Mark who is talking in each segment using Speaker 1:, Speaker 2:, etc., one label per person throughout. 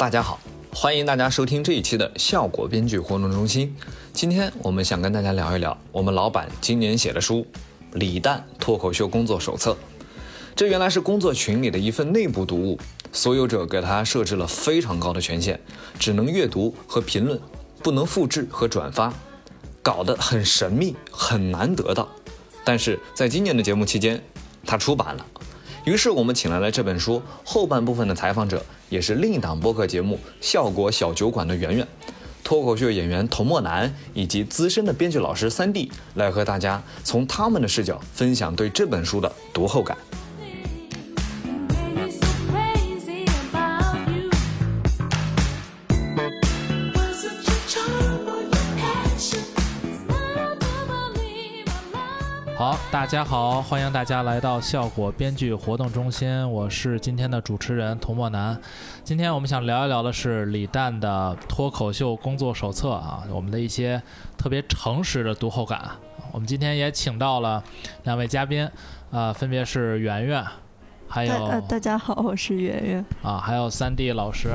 Speaker 1: 大家好，欢迎大家收听这一期的效果编剧活动中心。今天我们想跟大家聊一聊我们老板今年写的书《李诞脱口秀工作手册》。这原来是工作群里的一份内部读物，所有者给他设置了非常高的权限，只能阅读和评论，不能复制和转发，搞得很神秘，很难得到。但是在今年的节目期间，他出版了。于是我们请来了这本书后半部分的采访者，也是另一档播客节目《笑果小酒馆》的圆圆，脱口秀演员童墨南以及资深的编剧老师三弟，来和大家从他们的视角分享对这本书的读后感。
Speaker 2: 大家好，欢迎大家来到效果编剧活动中心，我是今天的主持人童墨南。今天我们想聊一聊的是李诞的脱口秀工作手册啊，我们的一些特别诚实的读后感。我们今天也请到了两位嘉宾，啊，分别是圆圆，还有
Speaker 3: 大大家好，我是圆圆
Speaker 2: 啊，还有三 D 老师。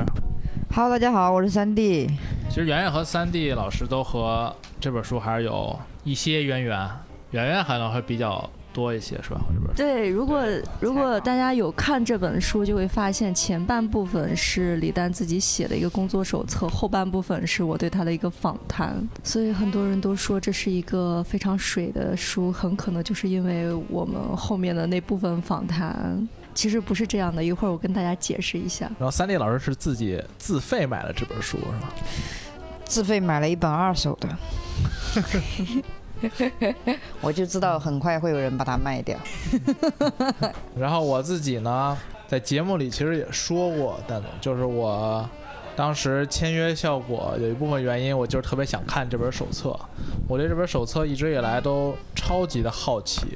Speaker 4: Hello，大家好，我是三 D。
Speaker 2: 其实圆圆和三 D 老师都和这本书还是有一些渊源。圆圆可能会比较多一些，是吧？
Speaker 3: 对，如果如果大家有看这本书，就会发现前半部分是李诞自己写的一个工作手册，后半部分是我对他的一个访谈。所以很多人都说这是一个非常水的书，很可能就是因为我们后面的那部分访谈。其实不是这样的，一会儿我跟大家解释一下。
Speaker 2: 然后三弟老师是自己自费买了这本书，是吧？
Speaker 4: 自费买了一本二手的。我就知道很快会有人把它卖掉。
Speaker 2: 然后我自己呢，在节目里其实也说过，但就是我当时签约效果有一部分原因，我就是特别想看这本手册。我对这本手册一直以来都超级的好奇，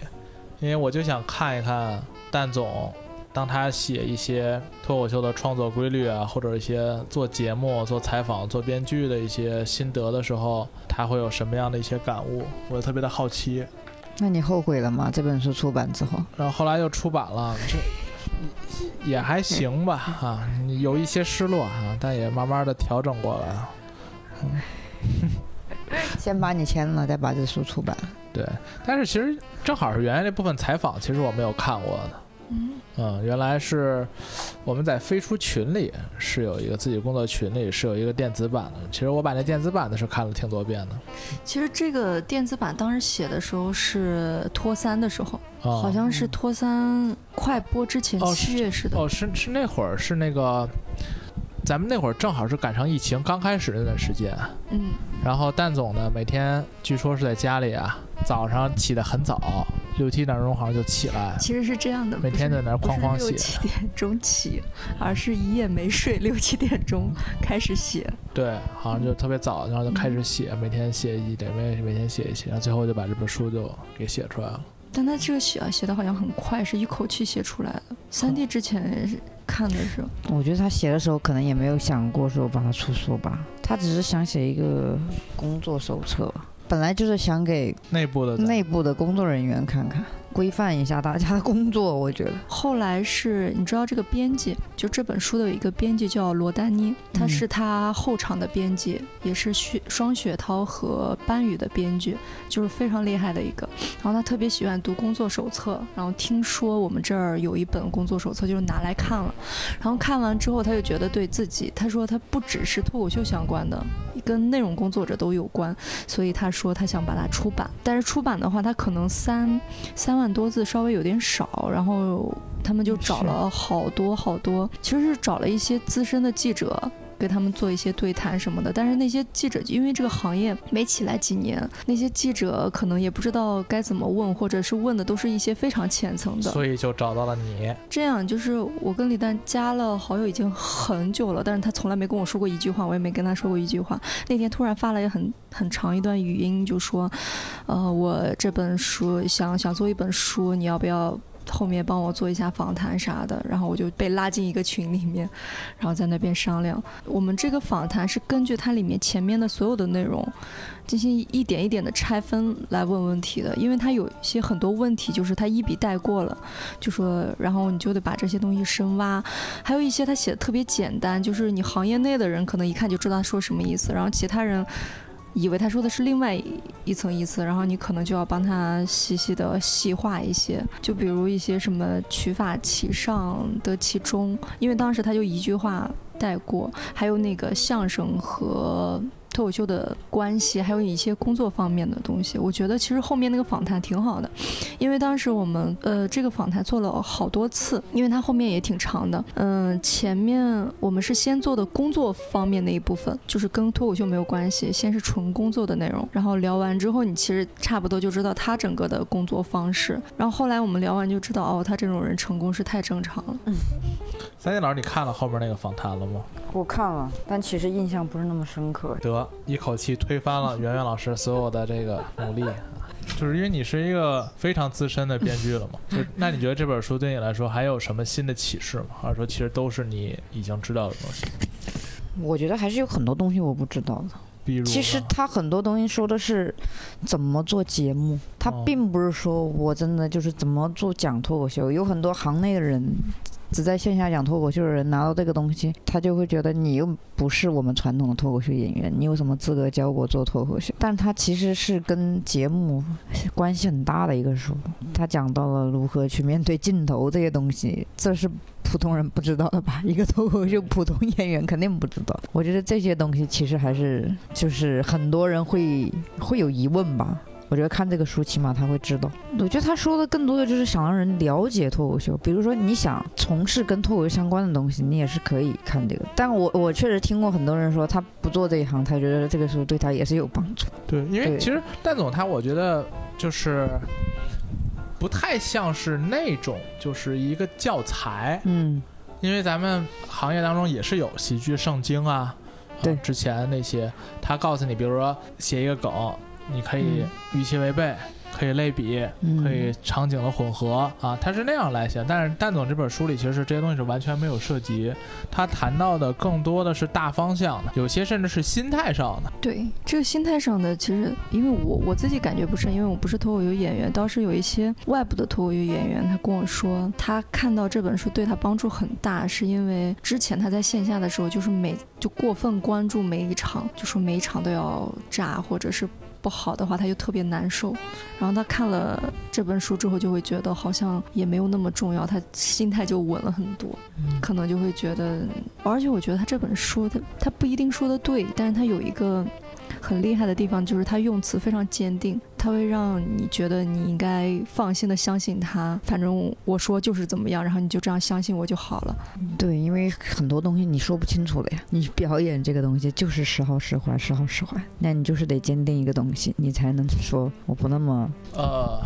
Speaker 2: 因为我就想看一看蛋总。当他写一些脱口秀的创作规律啊，或者一些做节目、做采访、做编剧的一些心得的时候，他会有什么样的一些感悟？我特别的好奇。
Speaker 4: 那你后悔了吗？这本书出版之后？
Speaker 2: 然后后来又出版了，这也还行吧，哈，有一些失落啊，但也慢慢的调整过来了。
Speaker 4: 嗯、先把你签了，再把这书出版。
Speaker 2: 对，但是其实正好是原来那部分采访，其实我没有看过的。嗯，原来是我们在飞出群里是有一个自己工作群里是有一个电子版的。其实我把那电子版的是看了挺多遍的。
Speaker 3: 其实这个电子版当时写的时候是托三的时候，哦、好像是托三快播之前七月似的。
Speaker 2: 哦，是是那会儿是那个，咱们那会儿正好是赶上疫情刚开始那段时间。
Speaker 3: 嗯。
Speaker 2: 然后蛋总呢，每天据说是在家里啊，早上起得很早。六七点钟好像就起来，
Speaker 3: 其实是这样的，
Speaker 2: 每天在那哐哐写。
Speaker 3: 六七点钟起，而是一夜没睡，六七点钟 开始写。
Speaker 2: 对，好像就特别早，然后就开始写，嗯、每天写一点，每每天写一写，然后最后就把这本书就给写出来了。
Speaker 3: 但他这个写啊，写的好像很快，是一口气写出来的。三弟之前看的时候，
Speaker 4: 我觉得他写的时候可能也没有想过说把它出书吧，他只是想写一个工作手册。本来就是想给
Speaker 2: 内部的
Speaker 4: 内部的工作人员看看，规范一下大家的工作。我觉得
Speaker 3: 后来是你知道这个编辑，就这本书的有一个编辑叫罗丹妮，他是他后场的编辑，也是雪双雪涛和班宇的编剧，就是非常厉害的一个。然后他特别喜欢读工作手册，然后听说我们这儿有一本工作手册，就是拿来看了。然后看完之后，他就觉得对自己，他说他不只是脱口秀相关的，跟内容工作者都有关，所以他说。说他想把它出版，但是出版的话，他可能三三万多字稍微有点少，然后他们就找了好多好多，其实是找了一些资深的记者。跟他们做一些对谈什么的，但是那些记者因为这个行业没起来几年，那些记者可能也不知道该怎么问，或者是问的都是一些非常浅层的，
Speaker 2: 所以就找到了你。
Speaker 3: 这样就是我跟李诞加了好友已经很久了，但是他从来没跟我说过一句话，我也没跟他说过一句话。那天突然发了一很很长一段语音，就说，呃，我这本书想想做一本书，你要不要？后面帮我做一下访谈啥的，然后我就被拉进一个群里面，然后在那边商量。我们这个访谈是根据它里面前面的所有的内容，进行一点一点的拆分来问问题的，因为它有一些很多问题就是他一笔带过了，就说，然后你就得把这些东西深挖，还有一些他写的特别简单，就是你行业内的人可能一看就知道说什么意思，然后其他人。以为他说的是另外一层意思，然后你可能就要帮他细细的细化一些，就比如一些什么取法其上得其中，因为当时他就一句话带过，还有那个相声和。脱口秀的关系，还有一些工作方面的东西，我觉得其实后面那个访谈挺好的，因为当时我们呃这个访谈做了好多次，因为它后面也挺长的。嗯，前面我们是先做的工作方面那一部分，就是跟脱口秀没有关系，先是纯工作的内容。然后聊完之后，你其实差不多就知道他整个的工作方式。然后后来我们聊完就知道，哦，他这种人成功是太正常了。嗯，
Speaker 2: 三金老师，你看了后面那个访谈了吗？
Speaker 4: 我看了，但其实印象不是那么深刻。
Speaker 2: 得一口气推翻了 圆圆老师所有的这个努力，就是因为你是一个非常资深的编剧了嘛。就那你觉得这本书对你来说还有什么新的启示吗？还是说其实都是你已经知道的东西？
Speaker 4: 我觉得还是有很多东西我不知道的。
Speaker 2: 比如，
Speaker 4: 其实他很多东西说的是怎么做节目，他并不是说我真的就是怎么做讲脱口秀。有很多行内的人。只在线下讲脱口秀的人拿到这个东西，他就会觉得你又不是我们传统的脱口秀演员，你有什么资格教我做脱口秀？但他其实是跟节目关系很大的一个书，他讲到了如何去面对镜头这些东西，这是普通人不知道的吧？一个脱口秀普通演员肯定不知道。我觉得这些东西其实还是就是很多人会会有疑问吧。我觉得看这个书，起码他会知道。我觉得他说的更多的就是想让人了解脱口秀。比如说，你想从事跟脱口秀相关的东西，你也是可以看这个。但我我确实听过很多人说，他不做这一行，他觉得这个书对他也是有帮助。
Speaker 2: 对，因为其实蛋总他，我觉得就是不太像是那种就是一个教材。
Speaker 4: 嗯，
Speaker 2: 因为咱们行业当中也是有喜剧圣经啊。
Speaker 4: 对，
Speaker 2: 之前那些他告诉你，比如说写一个梗。你可以与其违背，可以类比，可以场景的混合啊，他是那样来写。但是蛋总这本书里，其实是这些东西是完全没有涉及，他谈到的更多的是大方向的，有些甚至是心态上的。
Speaker 3: 对，这个心态上的，其实因为我我自己感觉不是，因为我不是脱口秀演员，倒是有一些外部的脱口秀演员，他跟我说，他看到这本书对他帮助很大，是因为之前他在线下的时候，就是每就过分关注每一场，就说每一场都要炸，或者是。不好的话，他就特别难受。然后他看了这本书之后，就会觉得好像也没有那么重要，他心态就稳了很多。可能就会觉得，而且我觉得他这本书，他他不一定说的对，但是他有一个。很厉害的地方就是他用词非常坚定，他会让你觉得你应该放心的相信他。反正我说就是怎么样，然后你就这样相信我就好了。
Speaker 4: 对，因为很多东西你说不清楚的呀。你表演这个东西就是时好时坏，时好时坏，那你就是得坚定一个东西，你才能说我不那么……
Speaker 2: 呃，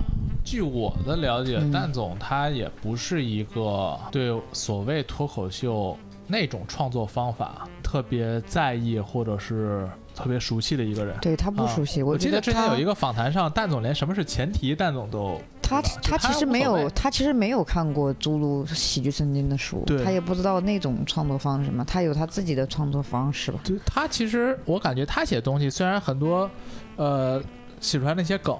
Speaker 2: 据我的了解，蛋总他也不是一个对所谓脱口秀那种创作方法特别在意，或者是。特别熟悉的一个人，
Speaker 4: 对他不熟悉。
Speaker 2: 我
Speaker 4: 记得
Speaker 2: 之前有一个访谈上，蛋总连什么是前提，蛋总都
Speaker 4: 他他其实没有，他其实没有看过朱露喜剧圣经的书，他也不知道那种创作方式嘛，他有他自己的创作方式吧。
Speaker 2: 对他其实我感觉他写东西虽然很多，呃，写出来那些梗。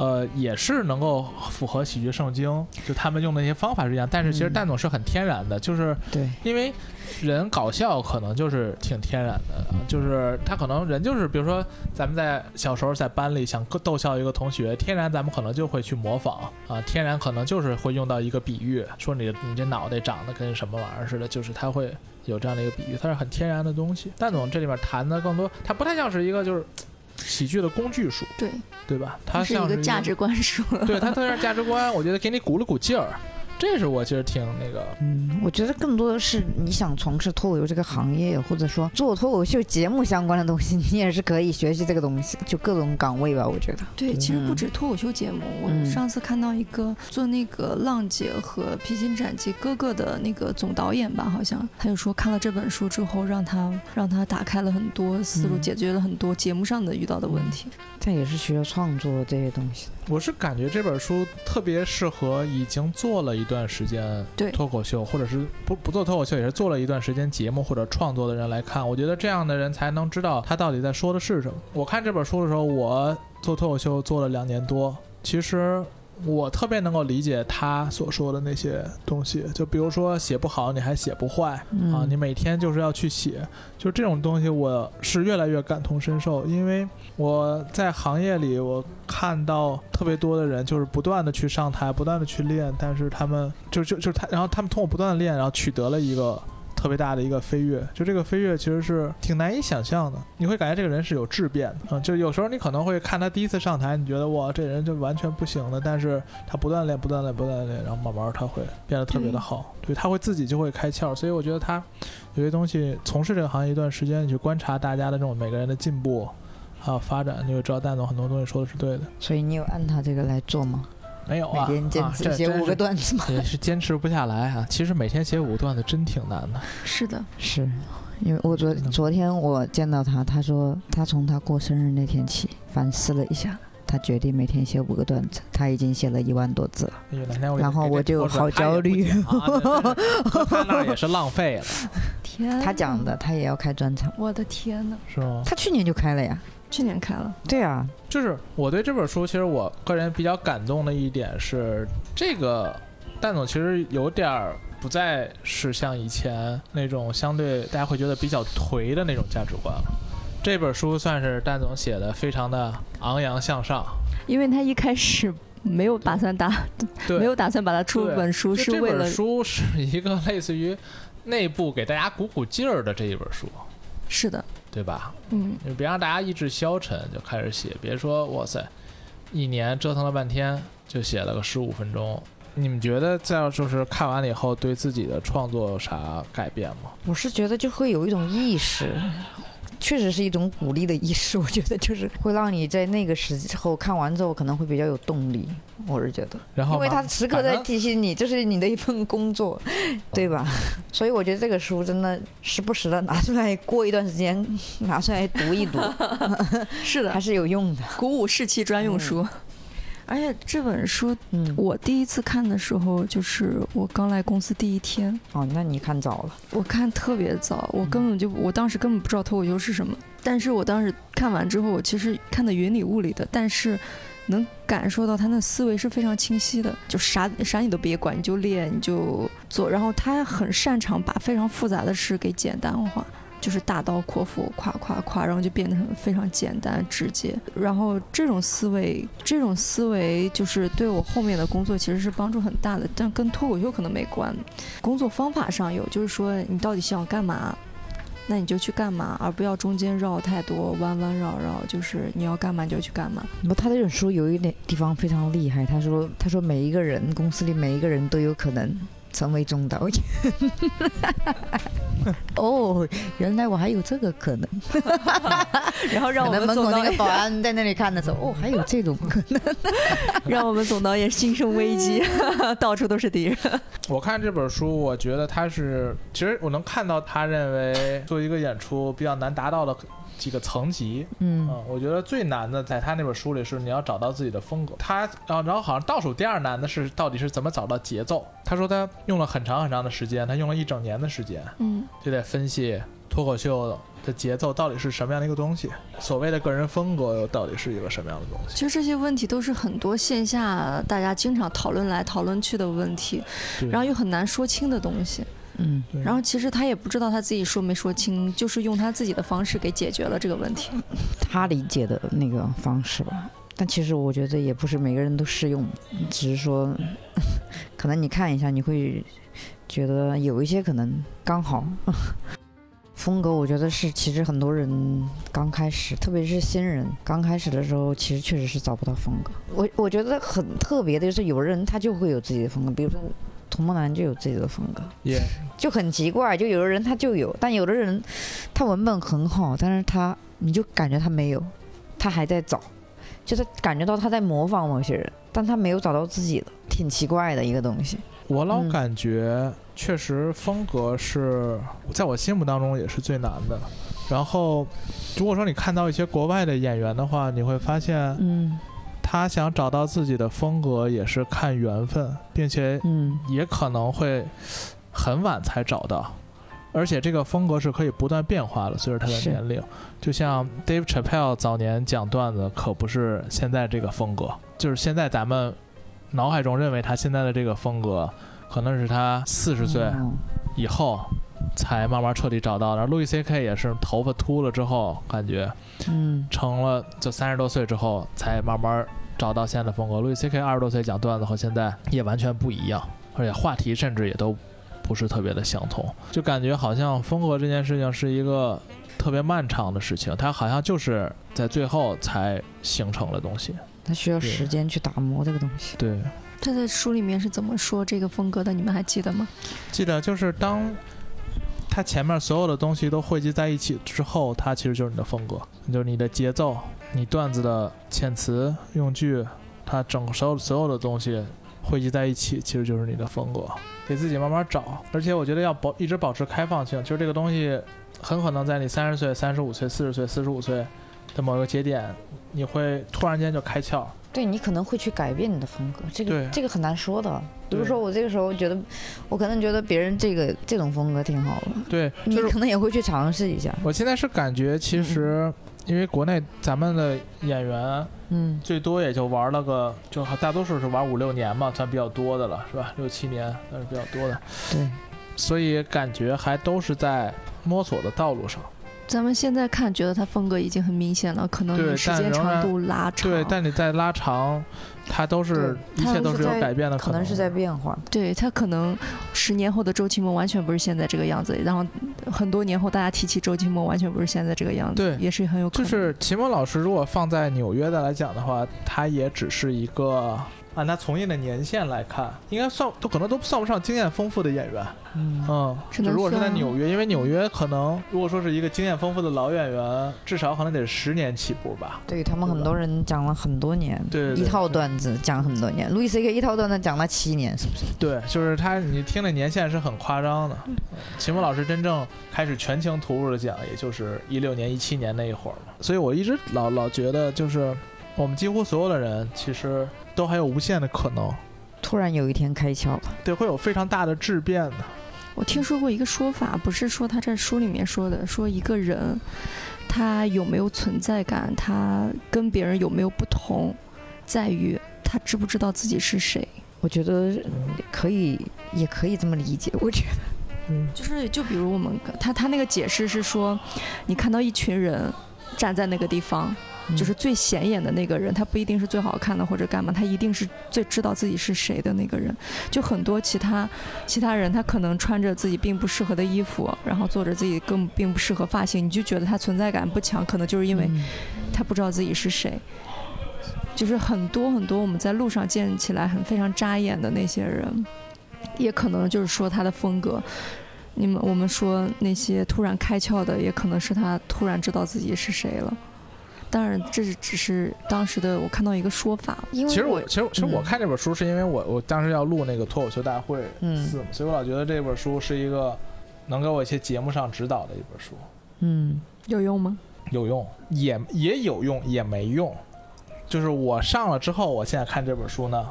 Speaker 2: 呃，也是能够符合喜剧圣经，就他们用的那些方法是一样，但是其实蛋总是很天然的，就是
Speaker 4: 对，
Speaker 2: 因为人搞笑可能就是挺天然的，就是他可能人就是，比如说咱们在小时候在班里想逗笑一个同学，天然咱们可能就会去模仿啊，天然可能就是会用到一个比喻，说你你这脑袋长得跟什么玩意儿似的，就是他会有这样的一个比喻，它是很天然的东西。蛋总这里面谈的更多，他不太像是一个就是。喜剧的工具书，
Speaker 3: 对
Speaker 2: 对吧？它是一
Speaker 3: 个价值观书，
Speaker 2: 对它特别是价值观，我觉得给你鼓了鼓劲儿。这是我其实挺那个，
Speaker 4: 嗯，我觉得更多的是你想从事脱口秀这个行业，或者说做脱口秀节目相关的东西，你也是可以学习这个东西，就各种岗位吧。我觉得，
Speaker 3: 对，其实不止脱口秀节目，我上次看到一个做那个《浪姐》和《披荆斩棘》哥哥的那个总导演吧，好像他就说看了这本书之后，让他让他打开了很多思路，解决了很多节目上的遇到的问题。
Speaker 4: 这也是需要创作这些东西。
Speaker 2: 我是感觉这本书特别适合已经做了一段时间
Speaker 3: 对
Speaker 2: 脱口秀，或者是不不做脱口秀，也是做了一段时间节目或者创作的人来看。我觉得这样的人才能知道他到底在说的是什么。我看这本书的时候，我做脱口秀做了两年多，其实。我特别能够理解他所说的那些东西，就比如说写不好你还写不坏、啊，
Speaker 4: 嗯
Speaker 2: 你每天就是要去写，就这种东西我是越来越感同身受，因为我在行业里我看到特别多的人就是不断的去上台，不断的去练，但是他们就就就是他，然后他们通过不断的练，然后取得了一个。特别大的一个飞跃，就这个飞跃其实是挺难以想象的。你会感觉这个人是有质变的，嗯，就有时候你可能会看他第一次上台，你觉得哇，这人就完全不行了，但是他不断练，不断练，不断练，然后慢慢他会变得特别的好，对他会自己就会开窍。所以我觉得他有些东西，从事这个行业一段时间，你去观察大家的这种每个人的进步还有发展，你会知道蛋总很多东西说的是对的。
Speaker 4: 所以你有按他这个来做吗？
Speaker 2: 没有啊，
Speaker 4: 每天坚
Speaker 2: 啊
Speaker 4: 持写五个段子吗？
Speaker 2: 也是坚持不下来啊。其实每天写五个段子真挺难的。
Speaker 3: 是的，
Speaker 4: 是，因为我昨
Speaker 2: 嗯
Speaker 4: 昨天我见到他，他说他从他过生日那天起反思了一下，他决定每天写五个段子，他已经写了一万多字了。然后我就好焦虑
Speaker 2: 他那也是浪费了，
Speaker 3: 天，
Speaker 4: 他讲的，他也要开专场，
Speaker 3: 我的天呐，
Speaker 2: 是吗？
Speaker 4: 他去年就开了呀。
Speaker 3: 去年开了，
Speaker 4: 对啊，
Speaker 2: 就是我对这本书，其实我个人比较感动的一点是，这个蛋总其实有点儿不再是像以前那种相对大家会觉得比较颓的那种价值观。了。这本书算是蛋总写的，非常的昂扬向上。
Speaker 3: 因为他一开始没有打算打，
Speaker 2: 对，
Speaker 3: 没有打算把它出本书，
Speaker 2: 是
Speaker 3: 为了
Speaker 2: 本书是一个类似于内部给大家鼓鼓劲儿的这一本书，
Speaker 3: 是的，
Speaker 2: 对吧？
Speaker 3: 嗯，
Speaker 2: 你别让大家意志消沉就开始写，别说哇塞，一年折腾了半天就写了个十五分钟。你们觉得在就是看完了以后，对自己的创作有啥改变吗？
Speaker 4: 我是觉得就会有一种意识，确实是一种鼓励的意识。我觉得就是会让你在那个时候看完之后，可能会比较有动力。我是觉得，
Speaker 2: 然后
Speaker 4: 因为他时刻在提醒你，这是你的一份工作，对吧？所以我觉得这个书真的时不时的拿出来，过一段时间 拿出来读一读，
Speaker 3: 是的
Speaker 4: 还，是有用的。
Speaker 3: 鼓舞士气专用书。而且这本书
Speaker 4: 嗯，
Speaker 3: 我第一次看的时候，就是我刚来公司第一天，
Speaker 4: 哦，那你看早了。
Speaker 3: 我看特别早，我根本就我当时根本不知道脱口秀是什么，但是我当时看完之后，我其实看的云里雾里的，但是能感受到他那思维是非常清晰的，就啥啥你都别管，你就练你就做，然后他很擅长把非常复杂的事给简单化。就是大刀阔斧，夸夸夸，然后就变得很非常简单直接。然后这种思维，这种思维就是对我后面的工作其实是帮助很大的，但跟脱口秀可能没关。工作方法上有，就是说你到底想干嘛，那你就去干嘛，而不要中间绕太多弯弯绕绕。就是你要干嘛就去干嘛。
Speaker 4: 不，他这本书有一点地方非常厉害。他说，他说每一个人，公司里每一个人都有可能成为总导演。哦，原来我还有这个可能。
Speaker 3: 然后让我
Speaker 4: 们门口
Speaker 3: 们总导演，
Speaker 4: 那个保安在那里看的时候，哦，还有这种可能。
Speaker 3: 让我们总导演心生危机，到处都是敌人。
Speaker 2: 我看这本书，我觉得他是，其实我能看到他认为做一个演出比较难达到的几个层级。
Speaker 4: 嗯
Speaker 2: 嗯，我觉得最难的在他那本书里是你要找到自己的风格。他，然后然后好像倒数第二难的是到底是怎么找到节奏。他说他用了很长很长的时间，他用了一整年的时间，
Speaker 3: 嗯，
Speaker 2: 就在分析脱口秀的节奏到底是什么样的一个东西，所谓的个人风格又到底是一个什么样的东西。
Speaker 3: 其实这些问题都是很多线下大家经常讨论来讨论去的问题，然后又很难说清的东西。
Speaker 4: 嗯，
Speaker 2: 对
Speaker 3: 然后其实他也不知道他自己说没说清，就是用他自己的方式给解决了这个问题。
Speaker 4: 他理解的那个方式吧。但其实我觉得也不是每个人都适用，只是说，可能你看一下，你会觉得有一些可能刚好。风格我觉得是，其实很多人刚开始，特别是新人刚开始的时候，其实确实是找不到风格。我我觉得很特别的就是，有人他就会有自己的风格，比如说童梦楠就有自己的风格，
Speaker 2: 也
Speaker 4: 就很奇怪，就有的人他就有，但有的人他文本很好，但是他你就感觉他没有，他还在找，就是感觉到他在模仿某些人，但他没有找到自己的，挺奇怪的一个东西。
Speaker 2: 我老
Speaker 4: 嗯
Speaker 2: 感觉，确实风格是在我心目当中也是最难的。然后，如果说你看到一些国外的演员的话，你会发现
Speaker 4: 嗯
Speaker 2: 他想找到自己的风格也是看缘分，并且
Speaker 4: 嗯。
Speaker 2: 也可能会很晚才找到，而且这个风格是可以不断变化的，随着他的年龄。就像 Dave Chappelle 早年讲段子，可不是现在这个风格，就是现在咱们脑海中认为他现在的这个风格，可能是他四十岁
Speaker 4: 嗯
Speaker 2: 以后才慢慢彻底找到的。然后路易 C K 也是头发秃了之后，感觉
Speaker 4: 嗯。
Speaker 2: 成了就三十多岁之后才慢慢找到现在的风格。路易 C K 二十多岁讲段子和现在也完全不一样，而且话题甚至也都不是特别的相同，就感觉好像风格这件事情是一个特别漫长的事情，它好像就是在最后才形成了东西。
Speaker 4: 它需要时间去打磨这个东西。
Speaker 2: 对，
Speaker 3: 他在书里面是怎么说这个风格的？你们还记得吗？
Speaker 2: 记得就是当它前面所有的东西都汇集在一起之后，它其实就是你的风格，就是你的节奏、你段子的遣词用句，它整所有所有的东西汇集在一起，其实就是你的风格。得自己慢慢找，而且我觉得要保一直保持开放性，就是这个东西很可能在你三十岁、三十五岁、四十岁、四十五岁的某一个节点，你会突然间就开窍。
Speaker 4: 对你可能会去改变你的风格，这个这个很难说的。比如说我这个时候觉得，我可能觉得别人这个这种风格挺好的，
Speaker 2: 对，
Speaker 4: 你
Speaker 2: 就是
Speaker 4: 可能也会去尝试一下。
Speaker 2: 我现在是感觉，其实因为国内咱们的演员。
Speaker 4: 嗯，
Speaker 2: 最多也就玩了个，就大多数是玩五六年嘛，算比较多的了，是吧？六七年算是比较多的，
Speaker 4: 对，
Speaker 2: 所以感觉还都是在摸索的道路上。
Speaker 3: 咱们现在看，觉得他风格已经很明显了，可能你时间长度拉长，
Speaker 2: 对，但你在拉长，他都是一切都是有改变的能
Speaker 4: 可能是在变化。
Speaker 3: 对他可能十年后的周奇墨完全不是现在这个样子，然后很多年后大家提起周奇墨，完全不是现在这个样子，
Speaker 2: 对
Speaker 3: 也是很有可能。
Speaker 2: 就是奇墨老师，如果放在纽约的来讲的话，他也只是一个按他从业的年限来看，应该算都可能都算不上经验丰富的演员。
Speaker 4: 嗯，
Speaker 2: 嗯，就如果是在纽约，因为纽约可能如果说是一个经验丰富的老演员，至少可能得十年起步吧。
Speaker 4: 对他们很多人讲了很多年，
Speaker 2: 对对对
Speaker 4: 一套段子讲很多年。路易 C K 一套段子讲了七年，是不是？
Speaker 2: 对，就是他，你听的年限是很夸张的。秦墨老师真正开始全情投入的讲，也就是一六年、一七年那一会儿嘛。所以我一直老老觉得，就是我们几乎所有的人，其实都还有无限的可能，
Speaker 4: 突然有一天开窍了，
Speaker 2: 对，会有非常大的质变的。
Speaker 3: 我听说过一个说法，不是说他在书里面说的，说一个人他有没有存在感，他跟别人有没有不同，在于他知不知道自己是谁。
Speaker 4: 我觉得可以，也可以这么理解。我觉得，
Speaker 2: 嗯，
Speaker 3: 就是就比如我们他他那个解释是说，你看到一群人站在那个地方，就是最显眼的那个人，他不一定是最好看的或者干嘛，他一定是最知道自己是谁的那个人。就很多其他其他人，他可能穿着自己并不适合的衣服，然后做着自己更并不适合发型，你就觉得他存在感不强，可能就是因为
Speaker 4: 嗯
Speaker 3: 他不知道自己是谁。就是很多很多我们在路上见起来很非常扎眼的那些人，也可能就是说他的风格。你们我们说那些突然开窍的，也可能是他突然知道自己是谁了。当然，这是只是当时的我看到一个说法，
Speaker 4: 因为
Speaker 2: 其实我其实其实我
Speaker 4: 嗯
Speaker 2: 看这本书是因为我我当时要录那个脱口秀大会
Speaker 4: 嗯
Speaker 2: 四嘛，所以我老觉得这本书是一个能给我一些节目上指导的一本书。
Speaker 4: 嗯
Speaker 3: 有用吗？
Speaker 2: 有用，也也有用，也没用。就是我上了之后，我现在看这本书呢，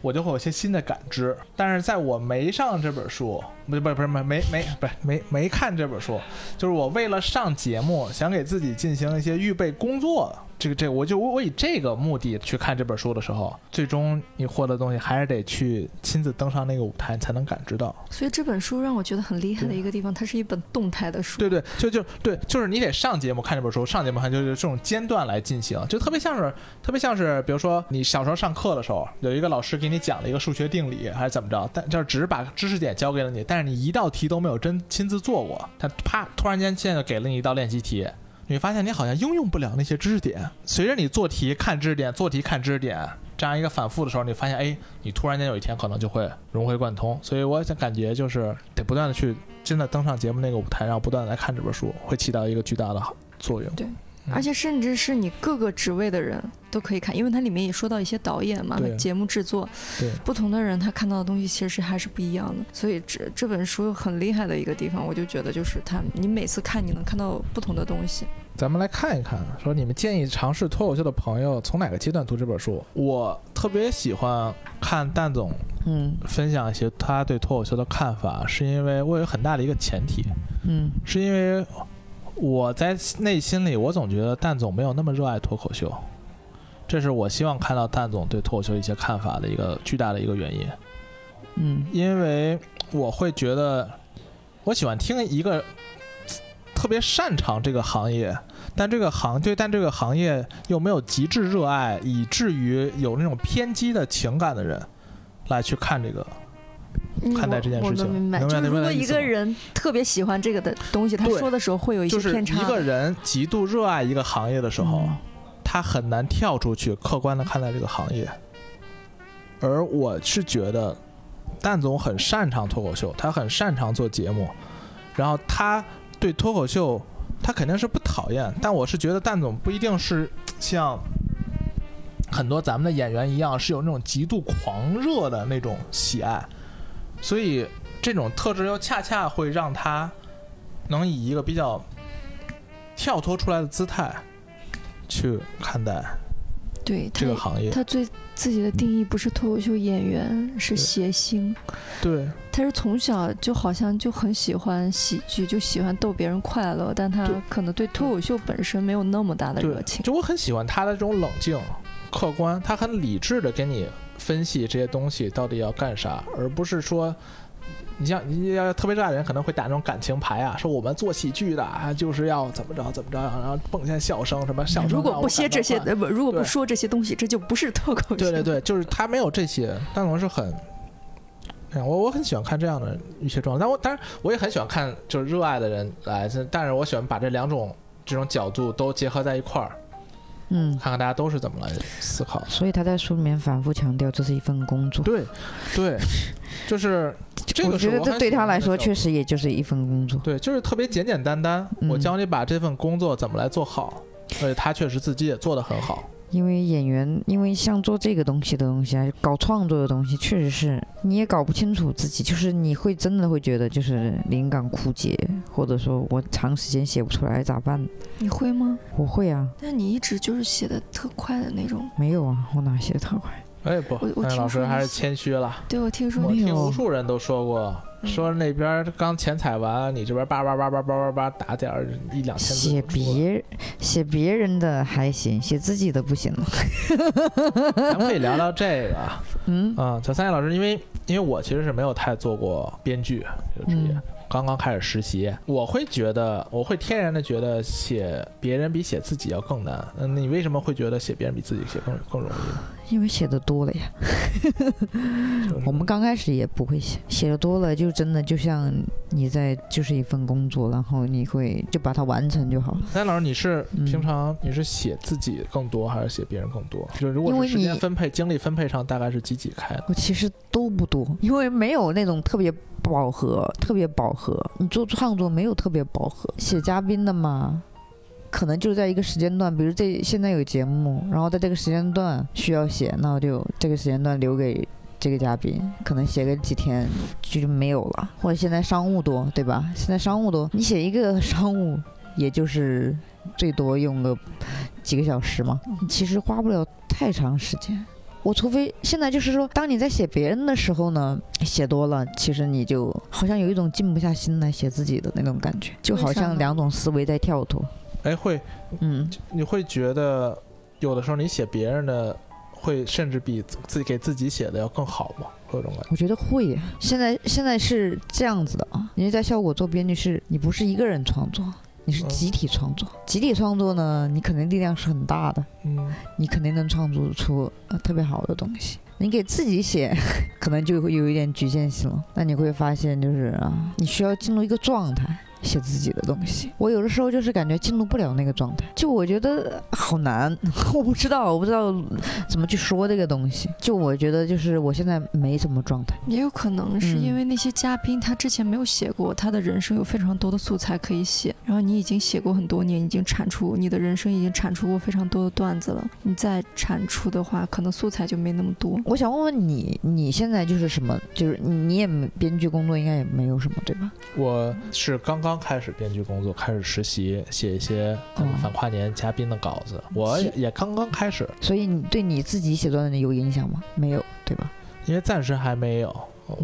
Speaker 2: 我就会有些新的感知。但是在我没上这本书，不不是不是没没没不是没没看这本书，就是我为了上节目，想给自己进行一些预备工作。这个这个我就我我以这个目的去看这本书的时候，最终你获得的东西还是得去亲自登上那个舞台才能感知到。
Speaker 3: 所以这本书让我觉得很厉害的一个地方，它是一本动态的书。
Speaker 2: 对对，就就对，就是你得上节目看这本书，上节目看就是这种间断来进行，就特别像是特别像是，比如说你小时候上课的时候，有一个老师给你讲了一个数学定理还是怎么着，但就是只是把知识点教给了你，但是你一道题都没有真亲自做过，他啪突然间现在给了你一道练习题。你会发现你好像应用不了那些知识点，随着你做题看知识点，做题看知识点，这样一个反复的时候，你发现哎，你突然间有一天可能就会融会贯通。所以我想感觉就是得不断的去真的登上节目那个舞台，然后不断的来看这本书，会起到一个巨大的作用。对
Speaker 3: 而且甚至是你各个职位的人都可以看，因为它里面也说到一些导演嘛，节目制作，
Speaker 2: 对
Speaker 3: 不同的人他看到的东西其实是还是不一样的。所以这这本书很厉害的一个地方，我就觉得就是它，你每次看你能看到不同的东西。
Speaker 2: 咱们来看一看，说你们建议尝试脱口秀的朋友从哪个阶段读这本书？我特别喜欢看蛋总
Speaker 4: 嗯
Speaker 2: 分享一些他对脱口秀的看法，是因为我有很大的一个前提，
Speaker 4: 嗯
Speaker 2: 是因为我在内心里，我总觉得蛋总没有那么热爱脱口秀，这是我希望看到蛋总对脱口秀一些看法的一个巨大的一个原因。
Speaker 4: 嗯
Speaker 2: 因为我会觉得，我喜欢听一个特别擅长这个行业，但这个行对，但这个行业又没有极致热爱，以至于有那种偏激的情感的人来去看这个。
Speaker 3: 嗯
Speaker 2: 看待这件事情
Speaker 3: 能明白，
Speaker 2: 能明白
Speaker 3: 就是如果一个人特别喜欢这个的东西，他说的时候会有一些偏差的。
Speaker 2: 一个人极度热爱一个行业的时候，
Speaker 4: 嗯
Speaker 2: 他很难跳出去客观的看待这个行业。而我是觉得，蛋总很擅长脱口秀，他很擅长做节目，然后他对脱口秀，他肯定是不讨厌，但我是觉得蛋总不一定是像很多咱们的演员一样，是有那种极度狂热的那种喜爱，所以这种特质又恰恰会让他能以一个比较跳脱出来的姿态去看待
Speaker 3: 对
Speaker 2: 这个行业。
Speaker 3: 他对自己的定义不是脱口秀演员，是谐星。
Speaker 2: 对，
Speaker 3: 他是从小就好像就很喜欢喜剧，就喜欢逗别人快乐，但他可能对脱口秀本身没有那么大的热，情。
Speaker 2: 就我很喜欢他的这种冷静、客观，他很理智的给你分析这些东西到底要干啥，而不是说。你像你要特别热爱的人，可能会打那种感情牌啊，说我们做喜剧的啊，就是要怎么着怎么着，然后迸现笑声，什么笑声
Speaker 3: 如果不歇这些，不，如果不说这些东西，这就不是脱口秀。
Speaker 2: 对对对，就是他没有这些，但我是很，哎，我我很喜欢看这样的一些状态，但我当然我也很喜欢看就是热爱的人来，但是我喜欢把这两种这种角度都结合在一块儿，
Speaker 4: 嗯，
Speaker 2: 看看大家都是怎么来思考。
Speaker 4: 所以他在书里面反复强调，这是一份工作。
Speaker 2: 对，对，就是这个
Speaker 4: 我觉得这对他来说确实也就是一份工作。
Speaker 2: 对，就是特别简简单单，我
Speaker 4: 嗯
Speaker 2: 教你把这份工作怎么来做好，而且他确实自己也做得很好。
Speaker 4: 因为演员，因为像做这个东西的东西啊，搞创作的东西，确实是你也搞不清楚自己，就是你会真的会觉得就是灵感枯竭，或者说我长时间写不出来咋办？
Speaker 3: 你会吗？
Speaker 4: 我会啊，
Speaker 3: 但你一直就是写的特快的那种。
Speaker 4: 没有啊，我哪写的特快？
Speaker 2: 哎不，
Speaker 3: 我我
Speaker 2: 安老师还是谦虚了。
Speaker 3: 对，我听说
Speaker 2: 我听无数人都说过，
Speaker 3: 嗯
Speaker 2: 说那边刚钱采完，你这边叭叭叭叭叭叭叭打点儿一两千字
Speaker 4: 写。别写别人的还行，写自己的不行了。
Speaker 2: 咱们可以聊聊这个啊，
Speaker 4: 嗯
Speaker 2: 啊，小三叶老师，因为因为我其实是没有太做过编剧这个职业，
Speaker 4: 嗯
Speaker 2: 刚刚开始实习，我会觉得，我会天然的觉得写别人比写自己要更难。嗯，你为什么会觉得写别人比自己写更更容易呢？
Speaker 4: 因为写的多了呀。
Speaker 2: 就是
Speaker 4: 我们刚开始也不会写，写的多了就真的就像你在就是一份工作，然后你会就把它完成就好了。
Speaker 2: 三老师，你是
Speaker 4: 嗯
Speaker 2: 平常你是写自己更多，还是写别人更多？就如果时间分配、精力分配上，大概是几几开的？
Speaker 4: 我其实都不多，因为没有那种特别饱和，特别饱和。你做创作没有特别饱和，写嘉宾的嘛，可能就在一个时间段，比如这现在有节目，然后在这个时间段需要写，那我就这个时间段留给。这个嘉宾可能写个几天就没有了，或者现在商务多，对吧？现在商务多，你写一个商务，也就是最多用个几个小时嘛，其实花不了太长时间。我除非现在就是说，当你在写别人的时候呢，写多了，其实你就好像有一种静不下心来写自己的那种感觉，就好像两种思维在跳脱。
Speaker 2: 哎，会
Speaker 4: 嗯，
Speaker 2: 你会觉得有的时候你写别人的，会甚至比自己给自己写的要更好吗？会有这种感觉？
Speaker 4: 我觉得会耶。现在现在是这样子的啊，因为在效果做编剧是，你不是一个人创作，你是
Speaker 2: 嗯
Speaker 4: 集体创作。集体创作呢，你肯定力量是很大的，
Speaker 2: 嗯，
Speaker 4: 你肯定能创作出呃特别好的东西。你给自己写，可能就会有一点局限性了。那你会发现，就是啊，你需要进入一个状态。写自己的东西，我有的时候就是感觉进入不了那个状态，就我觉得好难，我不知道，我不知道怎么去说这个东西。就我觉得，就是我现在没什么状态。
Speaker 3: 也有可能是因
Speaker 4: 嗯
Speaker 3: 为那些嘉宾他之前没有写过，他的人生有非常多的素材可以写，然后你已经写过很多年，已经产出你的人生已经产出过非常多的段子了，你再产出的话，可能素材就没那么多。
Speaker 4: 我想问问你，你现在就是什么？就是你也编剧工作应该也没有什么，对吧？
Speaker 2: 我是刚刚刚开始编剧工作，开始实习，写一些
Speaker 4: 嗯
Speaker 2: 反跨年嘉宾的稿子，我也也刚刚开始，
Speaker 4: 所以你对你自己写段子有影响吗？没有，对吧？
Speaker 2: 因为暂时还没有，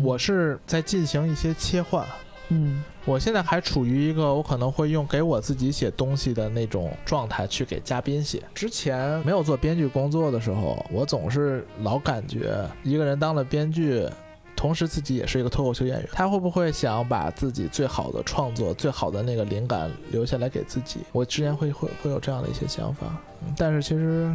Speaker 2: 我是在进行一些切换。
Speaker 4: 嗯
Speaker 2: 我现在还处于一个我可能会用给我自己写东西的那种状态去给嘉宾写。之前没有做编剧工作的时候，我总是老感觉一个人当了编剧。同时，自己也是一个脱口秀演员，他会不会想把自己最好的创作、最好的那个灵感留下来给自己？我之前会会会有这样的一些想法，但是其实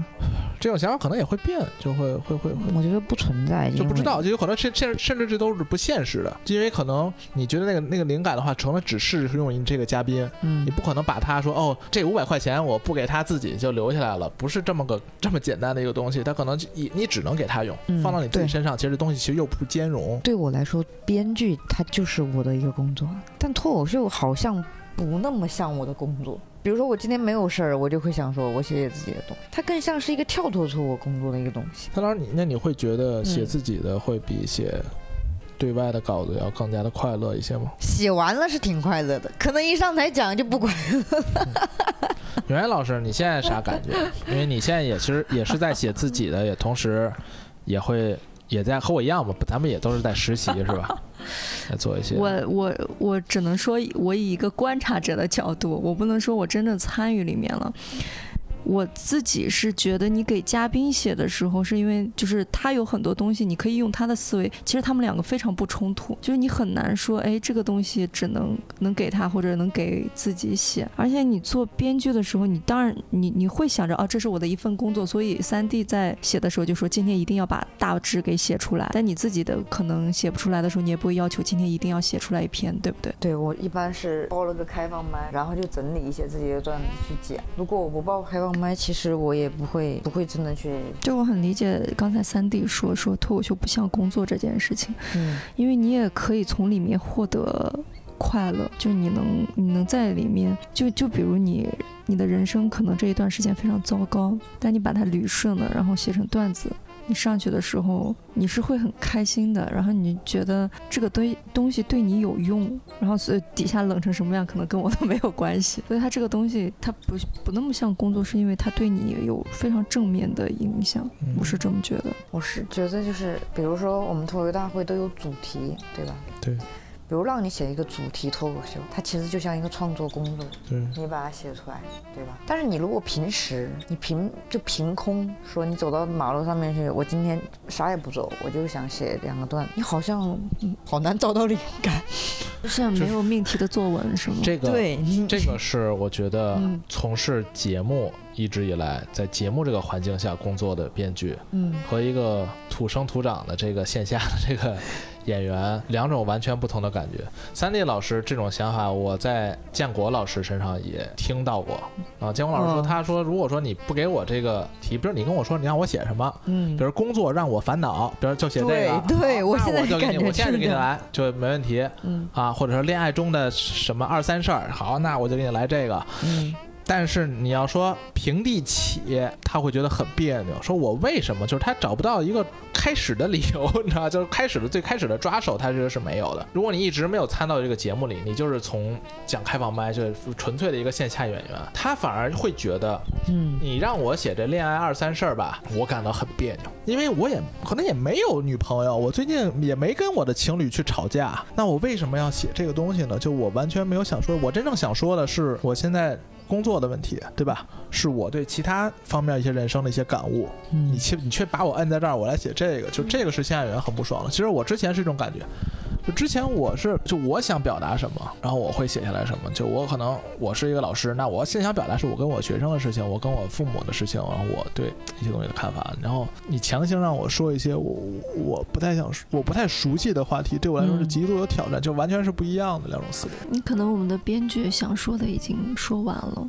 Speaker 2: 这种想法可能也会变，就会会会会。
Speaker 4: 我觉得不存在，
Speaker 2: 就不知道，就有可能甚甚甚至这都是不现实的，因为可能你觉得那个那个灵感的话，成了只适用于这个嘉宾，
Speaker 4: 嗯。
Speaker 2: 你不可能把他说哦，这五百块钱我不给他自己就留下来了，不是这么个 这么简单的一个东西，他可能就你你只能给他用，
Speaker 4: 嗯
Speaker 2: 放到你自己身上，其实这东西其实又不兼容。
Speaker 4: 对我来说，编剧它就是我的一个工作，但脱口秀好像不那么像我的工作。比如说我今天没有事儿，我就会想说，我写写自己的东西，它更像是一个跳脱出我工作的一个东西。
Speaker 2: 那老师，你那你会觉得写
Speaker 4: 嗯
Speaker 2: 自己的会比写对外的稿子要更加的快乐一些吗？
Speaker 4: 写完了是挺快乐的，可能一上台讲就不快乐。
Speaker 2: 袁袁老师，你现在啥感觉？因为你现在也其实也是在写自己的，也同时也会也在和我一样嘛，咱们也都是在实习是吧？做一些
Speaker 3: 我我我只能说，我以一个观察者的角度，我不能说我真正参与里面了。我自己是觉得，你给嘉宾写的时候，是因为就是他有很多东西，你可以用他的思维。其实他们两个非常不冲突，就是你很难说，哎，这个东西只能能给他，或者能给自己写。而且你做编剧的时候，你当然你你会想着，哦，这是我的一份工作，所以三弟在写的时候就说，今天一定要把大致给写出来。但你自己的可能写不出来的时候，你也不会要求今天一定要写出来一篇，对不对？
Speaker 4: 对我一般是报了个开放麦，然后就整理一些自己的段子去讲。如果我不报开放麦，其实我也不会不会真的去，
Speaker 3: 就我很理解刚才三弟说说脱口秀不像工作这件事情，
Speaker 4: 嗯
Speaker 3: 因为你也可以从里面获得快乐，就你能你能在里面，就就比如你你的人生可能这一段时间非常糟糕，但你把它捋顺了，然后写成段子。你上去的时候，你是会很开心的，然后你觉得这个东东西对你有用，然后所以底下冷成什么样，可能跟我都没有关系。所以它这个东西，它不不那么像工作，是因为它对你有非常正面的影响，
Speaker 2: 嗯
Speaker 3: 我是这么觉得。
Speaker 4: 我是觉得就是，比如说我们脱口秀大会都有主题，对吧？
Speaker 2: 对。
Speaker 4: 比如让你写一个主题脱口秀，它其实就像一个创作工作，
Speaker 2: 嗯
Speaker 4: 你把它写出来，对吧？但是你如果平时你凭就凭空说你走到马路上面去，我今天啥也不做，我就想写两个段，你好像、嗯、好难找到灵感。
Speaker 3: 就像没有命题的作文是吗？
Speaker 2: 这个
Speaker 4: 对，
Speaker 2: 这个是我觉得
Speaker 4: 嗯
Speaker 2: 从事节目一直以来在节目这个环境下工作的编剧
Speaker 4: 嗯
Speaker 2: 和一个土生土长的这个线下的这个演员两种完全不同的感觉。三 D 老师这种想法，我在建国老师身上也听到过啊。建国老师说，
Speaker 4: 嗯
Speaker 2: 他说如果说你不给我这个题，比如你跟我说你让我写什么，
Speaker 4: 嗯
Speaker 2: 比如工作让我烦恼，比如就写这个，
Speaker 4: 对我现在
Speaker 2: 就给你，我现在就给你来，就没问题
Speaker 4: 嗯
Speaker 2: 啊。或者说恋爱中的什么二三事儿，好，那我就给你来这个。
Speaker 4: 嗯
Speaker 2: 但是你要说平地起，他会觉得很别扭。说我为什么？就是他找不到一个开始的理由，你知道吗？就是开始的最开始的抓手，他觉得是没有的。如果你一直没有参到这个节目里，你就是从讲开放麦，就是纯粹的一个线下演员，他反而会觉得
Speaker 4: 嗯
Speaker 2: 你让我写这恋爱二三事儿吧，我感到很别扭，因为我也可能也没有女朋友，我最近也没跟我的情侣去吵架，那我为什么要写这个东西呢？就我完全没有想说，我真正想说的是我现在工作的问题，对吧？是我对其他方面一些人生的一些感悟，你
Speaker 4: 嗯
Speaker 2: 却你却把我摁在这儿，我来写这个，就这个是线下演员很不爽了。其实我之前是一种感觉。就之前我是就我想表达什么，然后我会写下来什么。就我可能我是一个老师，那我现想表达是我跟我学生的事情，我跟我父母的事情，然后我对一些东西的看法。然后你强行让我说一些我我不太想我不太熟悉的话题，对我来说是
Speaker 4: 嗯
Speaker 2: 极度有挑战，就完全是不一样的两种思维。
Speaker 3: 你可能我们的编剧想说的已经说完了，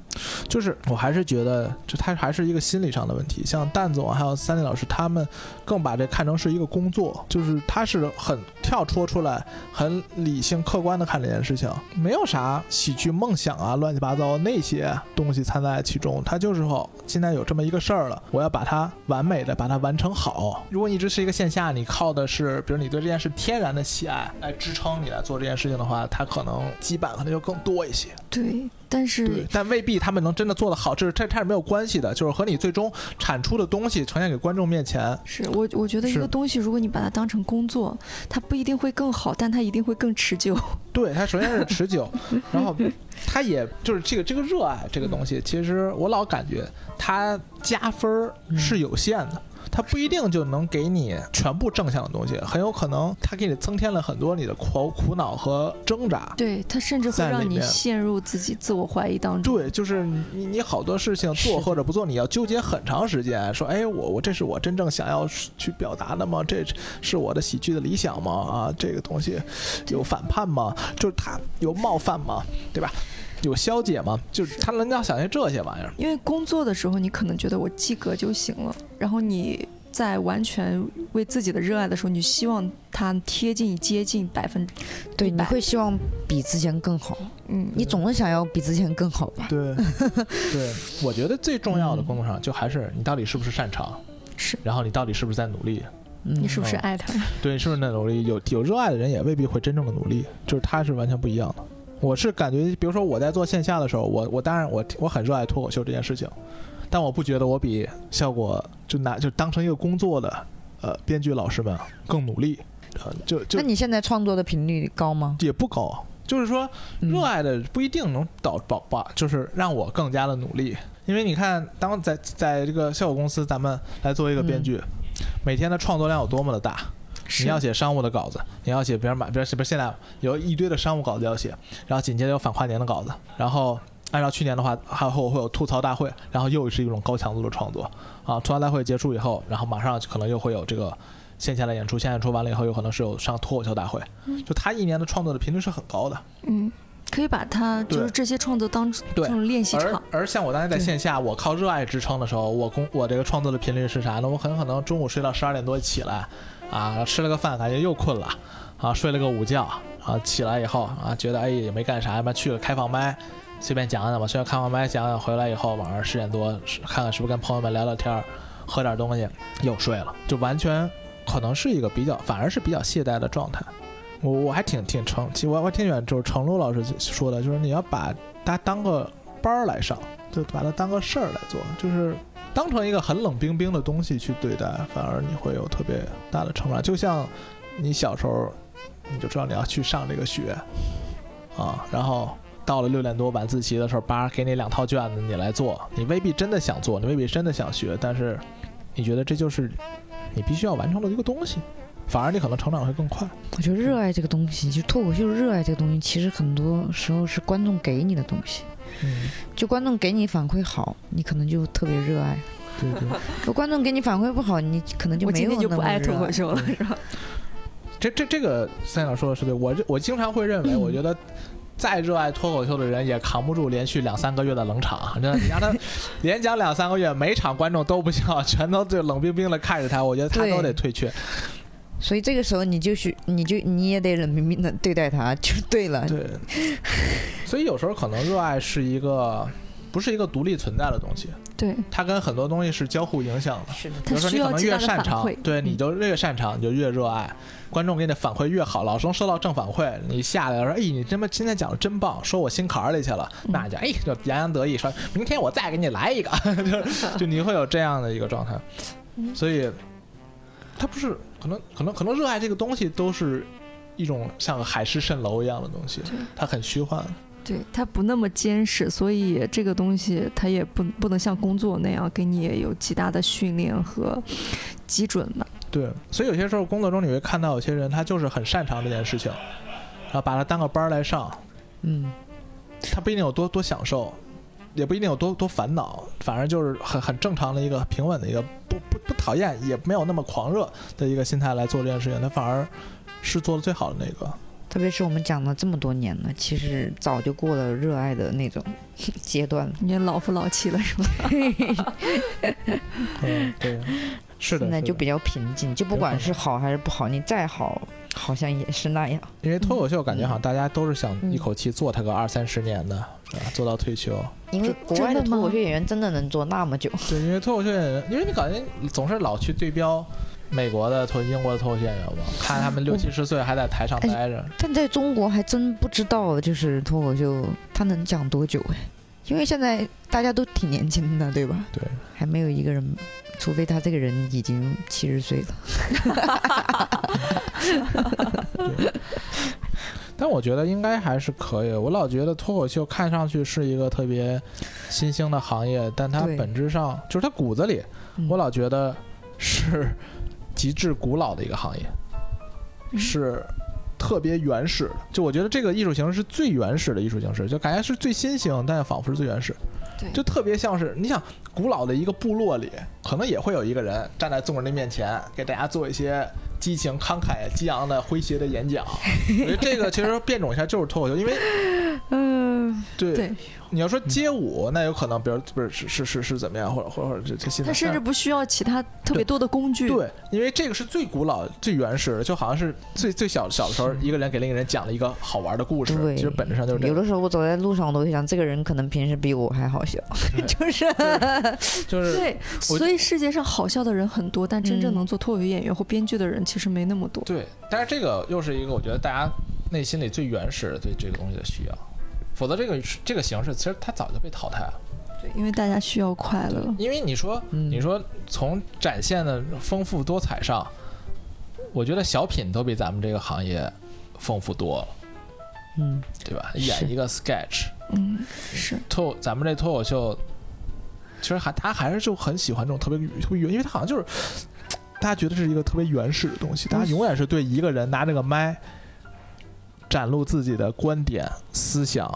Speaker 2: 就是我还是觉得，就他还是一个心理上的问题。像蛋总还有三林老师，他们更把这看成是一个工作，就是他是很跳脱出来，很理性客观的看这件事情，没有啥喜剧梦想啊，乱七八糟那些东西掺在其中。他就是说，现在有这么一个事儿了，我要把它完美的把它完成好。如果你一直是一个线下，你靠的是，比如你对这件事天然的喜爱来支撑你来做这件事情的话，他可能羁绊可能就更多一些。
Speaker 3: 对，但是，
Speaker 2: 但未必他们能真的做得好，这是这它是没有关系的，就是和你最终产出的东西呈现给观众面前。
Speaker 3: 是我我觉得一个东西，如果你把它当成工作，它不一定会更好，但它一定会更持久。
Speaker 2: 对，它首先是持久，然后它也就是这个这个热爱这个东西，其实我老感觉它加分是有限的。它不一定就能给你全部正向的东西，很有可能它给你增添了很多你的苦苦恼和挣扎。
Speaker 3: 对，它甚至会让你陷入自己自我怀疑当中。
Speaker 2: 对，就是你你好多事情做或者不做，你要纠结很长时间。说，哎，我我这是我真正想要去表达的吗？这是我的喜剧的理想吗？啊，这个东西有反叛吗？就是他有冒犯吗？对吧？有消解吗？就是他能要想些这些玩意儿。
Speaker 3: 因为工作的时候，你可能觉得我及格就行了，然后你在完全为自己的热爱的时候，你希望它贴近接近百分，
Speaker 4: 对，你会希望比之前更好，
Speaker 3: 嗯，
Speaker 4: 你总是想要比之前更好吧？
Speaker 2: 对，对，我觉得最重要的工作上就还是你到底是不是擅长，
Speaker 3: 是
Speaker 2: 然后你到底是不是在努力。
Speaker 4: 嗯
Speaker 3: 你是不是
Speaker 2: 嗯
Speaker 3: 爱他？
Speaker 2: 对，是不是在努力？有有热爱的人也未必会真正的努力，就是他是完全不一样的。我是感觉，比如说我在做线下的时候，我我当然我我很热爱脱口秀这件事情，但我不觉得我比效果就拿就当成一个工作的呃编剧老师们更努力，呃就就
Speaker 4: 那你现在创作的频率高吗？
Speaker 2: 也不高，就是说
Speaker 4: 嗯
Speaker 2: 热爱的不一定能导保把，就是让我更加的努力。因为你看，当在在这个效果公司，咱们来做一个编剧，每天的创作量有多么的大。
Speaker 3: 是
Speaker 2: 你要写商务的稿子，你要写别人买，比如是不是现在有一堆的商务稿子要写，然后紧接着有反跨年的稿子，然后按照去年的话，还会会有吐槽大会，然后又是一种高强度的创作啊。吐槽大会结束以后，然后马上可能又会有这个线下的演出，线下演出完了以后，有可能是有上脱口秀大会，就他一年的创作的频率是很高的。
Speaker 3: 嗯，可以把它就是这些创作当
Speaker 2: 对
Speaker 3: 这种练习
Speaker 2: 而
Speaker 3: 场。
Speaker 2: 而像我当时在线下，我靠热爱支撑的时候，我工我这个创作的频率是啥呢？我很可能中午睡到十二点多起来，啊，吃了个饭，感觉又困了，啊，睡了个午觉，啊，起来以后啊，觉得哎也没干啥，要不然去了开放麦，随便讲讲吧，去个开放麦讲讲，回来以后晚上十点多是看看是不是跟朋友们聊聊天，喝点东西，又睡了，就完全可能是一个比较，反而是比较懈怠的状态。我我还挺挺承，其实我我挺喜欢就是程璐老师说的，就是你要把它当个班儿来上，就把它当个事儿来做，就是当成一个很冷冰冰的东西去对待，反而你会有特别大的成长。就像你小时候，你就知道你要去上这个学啊，然后到了六点多晚自习的时候，叭给你两套卷子，你来做，你未必真的想做，你未必真的想学，但是你觉得这就是你必须要完成的一个东西，反而你可能成长会更快。
Speaker 4: 我觉得热爱这个东西，就脱口秀热爱这个东西，其实很多时候是观众给你的东西。
Speaker 2: 嗯，
Speaker 4: 就观众给你反馈好，你可能就特别热爱；
Speaker 2: 对对。
Speaker 4: 如观众给你反馈不好，你可能就没有那么
Speaker 3: 今天就不爱脱口秀了，是吧？
Speaker 2: 这这这个三鸟说的是对，我我经常会认为，我觉得再热爱脱口秀的人也扛不住连续两三个月的冷场。真的，你让他 连讲两三个月，每场观众都不笑，全都就冷冰冰的看着他，我觉得他都得退却。
Speaker 4: 所以这个时候你就是，你就你也得冷冰冰的对待他，就对了。
Speaker 2: 对，所以有时候可能热爱是一个不是一个独立存在的东西，
Speaker 3: 对，
Speaker 2: 它跟很多东西是交互影响的。
Speaker 4: 是的，
Speaker 2: 比如说你可能越擅长。对，
Speaker 3: 嗯
Speaker 2: 你就越擅长，你就越热爱。观众给你的反馈越好，老能收到正反馈，你下来说，哎，你这么今天讲的真棒，说我心坎儿里去了，
Speaker 3: 嗯
Speaker 2: 那就哎，就洋洋得意，说明天我再给你来一个，就就你会有这样的一个状态。
Speaker 3: 嗯
Speaker 2: 所以，它不是可能可能可能热爱这个东西都是一种像海市蜃楼一样的东西，它很虚幻。
Speaker 3: 对，它不那么坚实，所以这个东西它也不不能像工作那样给你有极大的训练和基准吧。
Speaker 2: 对，所以有些时候工作中你会看到有些人他就是很擅长这件事情，然后把它当个班儿来上，
Speaker 4: 嗯，
Speaker 2: 他不一定有多多享受，也不一定有多多烦恼，反正就是很很正常的一个平稳的一个不不不讨厌，也没有那么狂热的一个心态来做这件事情，他反而是做的最好的那个。
Speaker 4: 特别是我们讲了这么多年了，其实早就过了热爱的那种阶段了。
Speaker 3: 你也老夫老妻了是吧？
Speaker 2: 嗯，对，是的，
Speaker 4: 现在就比较平静，就不管是好还是不好，你再好，好像也是那样。
Speaker 2: 因为脱口秀感觉好像大家都是想
Speaker 4: 嗯
Speaker 2: 一口气做它个二三十年的？做到退休。
Speaker 4: 因为国外的脱口秀演员真的能做那么久，
Speaker 2: 对，因为脱口秀演员，因为你感觉总是老去对标美国的脱英国的脱口秀演员嘛，看他们六七十岁还在台上待着。
Speaker 4: 但在中国还真不知道，就是脱口秀他能讲多久哎，因为现在大家都挺年轻的，对吧？
Speaker 2: 对，
Speaker 4: 还没有一个人，除非他这个人已经七十岁了。
Speaker 2: 但我觉得应该还是可以。我老觉得脱口秀看上去是一个特别新兴的行业，但它本质上就是它骨子里，
Speaker 4: 嗯
Speaker 2: 我老觉得是极致古老的一个行业，
Speaker 3: 嗯
Speaker 2: 是特别原始的。就我觉得这个艺术形式是最原始的艺术形式，就感觉是最新兴，但仿佛是最原始。就特别像是你想古老的一个部落里，可能也会有一个人站在众人的面前，给大家做一些激情、慷慨激昂的诙谐的演讲。我觉得这个其实变种一下就是脱口秀，因为
Speaker 4: 嗯，
Speaker 2: 对
Speaker 3: 对。
Speaker 2: 你要说街舞，那有可能，比如不是是是是是怎么样，或者或者或者这这些，
Speaker 3: 他甚至不需要其他特别多的工具。
Speaker 2: 对，因为这个是最古老、最原始的，就好像是最最小小的时候，一个人给另一个人讲了一个好玩的故事，
Speaker 4: 对，
Speaker 2: 其实本质上就是这
Speaker 4: 有，的时候我走在路上，我都会想，这个人可能平时比我还好笑，就是
Speaker 2: 就是
Speaker 3: 对，所以世界上好笑的人很多，但真正
Speaker 4: 嗯
Speaker 3: 能做脱口秀演员或编剧的人其实没那么多。
Speaker 2: 对，但是这个又是一个我觉得大家内心里最原始的对这个东西的需要，否则这个这个形式其实它早就被淘汰了。
Speaker 3: 对，因为大家需要快乐。
Speaker 2: 因为你说，
Speaker 4: 嗯
Speaker 2: 你说从展现的丰富多彩上，我觉得小品都比咱们这个行业丰富多了，
Speaker 4: 嗯，
Speaker 2: 对吧？演一个 sketch，
Speaker 3: 嗯，是
Speaker 2: 脱咱们这脱口秀，其实还他还是就很喜欢这种特别特别原，因为他好像就是 大家觉得是一个特别原始的东西，大家永远是对一个人拿这个麦展露自己的观点思想，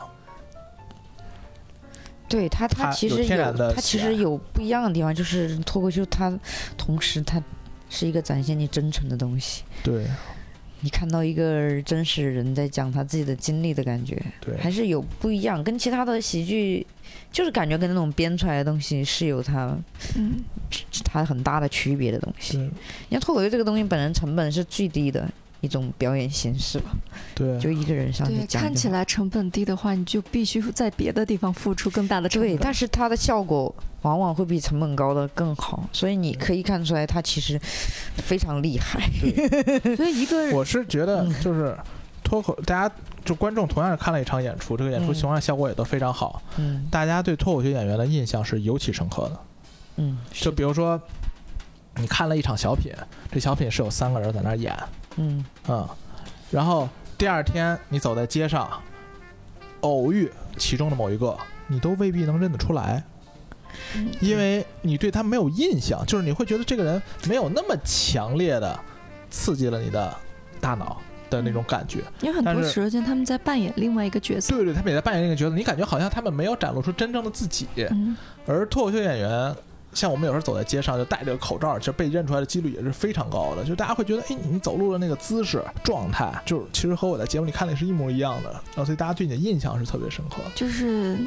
Speaker 4: 对他，
Speaker 2: 他
Speaker 4: 其实他其实有不一样的地方，就是脱口秀它同时它是一个展现你真诚的东西。
Speaker 2: 对
Speaker 4: 你看到一个真实人在讲他自己的经历的感觉，
Speaker 2: 对。
Speaker 4: 还是有不一样，跟其他的喜剧就是感觉跟那种编出来的东西是有它
Speaker 3: 嗯，
Speaker 4: 它很大的区别的东西。你看脱口秀这个东西本身成本是最低的一种表演形式吧，
Speaker 2: 对
Speaker 4: 就一个人上去
Speaker 3: 对，
Speaker 4: 讲。
Speaker 3: 看起来成本低的话，你就必须在别的地方付出更大的成
Speaker 4: 对，
Speaker 3: 本。
Speaker 4: 但是它的效果往往会比成本高的更好，所以你可以看出来它其实非常厉害。
Speaker 3: 所以一个人
Speaker 2: 我是觉得
Speaker 4: 嗯
Speaker 2: 就是脱口，大家就观众同样是看了一场演出，这个演出
Speaker 4: 情
Speaker 2: 况下效果也都非常好，
Speaker 4: 嗯
Speaker 2: 大家对脱口秀演员的印象是尤其深刻的。
Speaker 4: 嗯，
Speaker 2: 就比如说，你看了一场小品，这小品是有三个人在那儿演，
Speaker 4: 嗯
Speaker 2: 嗯，然后第二天你走在街上，偶遇其中的某一个，你都未必能认得出来，
Speaker 3: 嗯
Speaker 2: 因为你对他没有印象，就是你会觉得这个人没有那么强烈的刺激了你的大脑的那种感觉。
Speaker 3: 因为很多时间他们在扮演另外一个角色。
Speaker 2: 对对，他们也在扮演那个角色，你感觉好像他们没有展露出真正的自己。
Speaker 3: 嗯，
Speaker 2: 而脱口秀演员，像我们有时候走在街上就戴着个口罩，其实被认出来的几率也是非常高的。就大家会觉得，哎，你走路的那个姿势、状态，就是其实和我在节目里看的是一模一样的。然后所以大家对你的印象是特别深刻。
Speaker 3: 就是。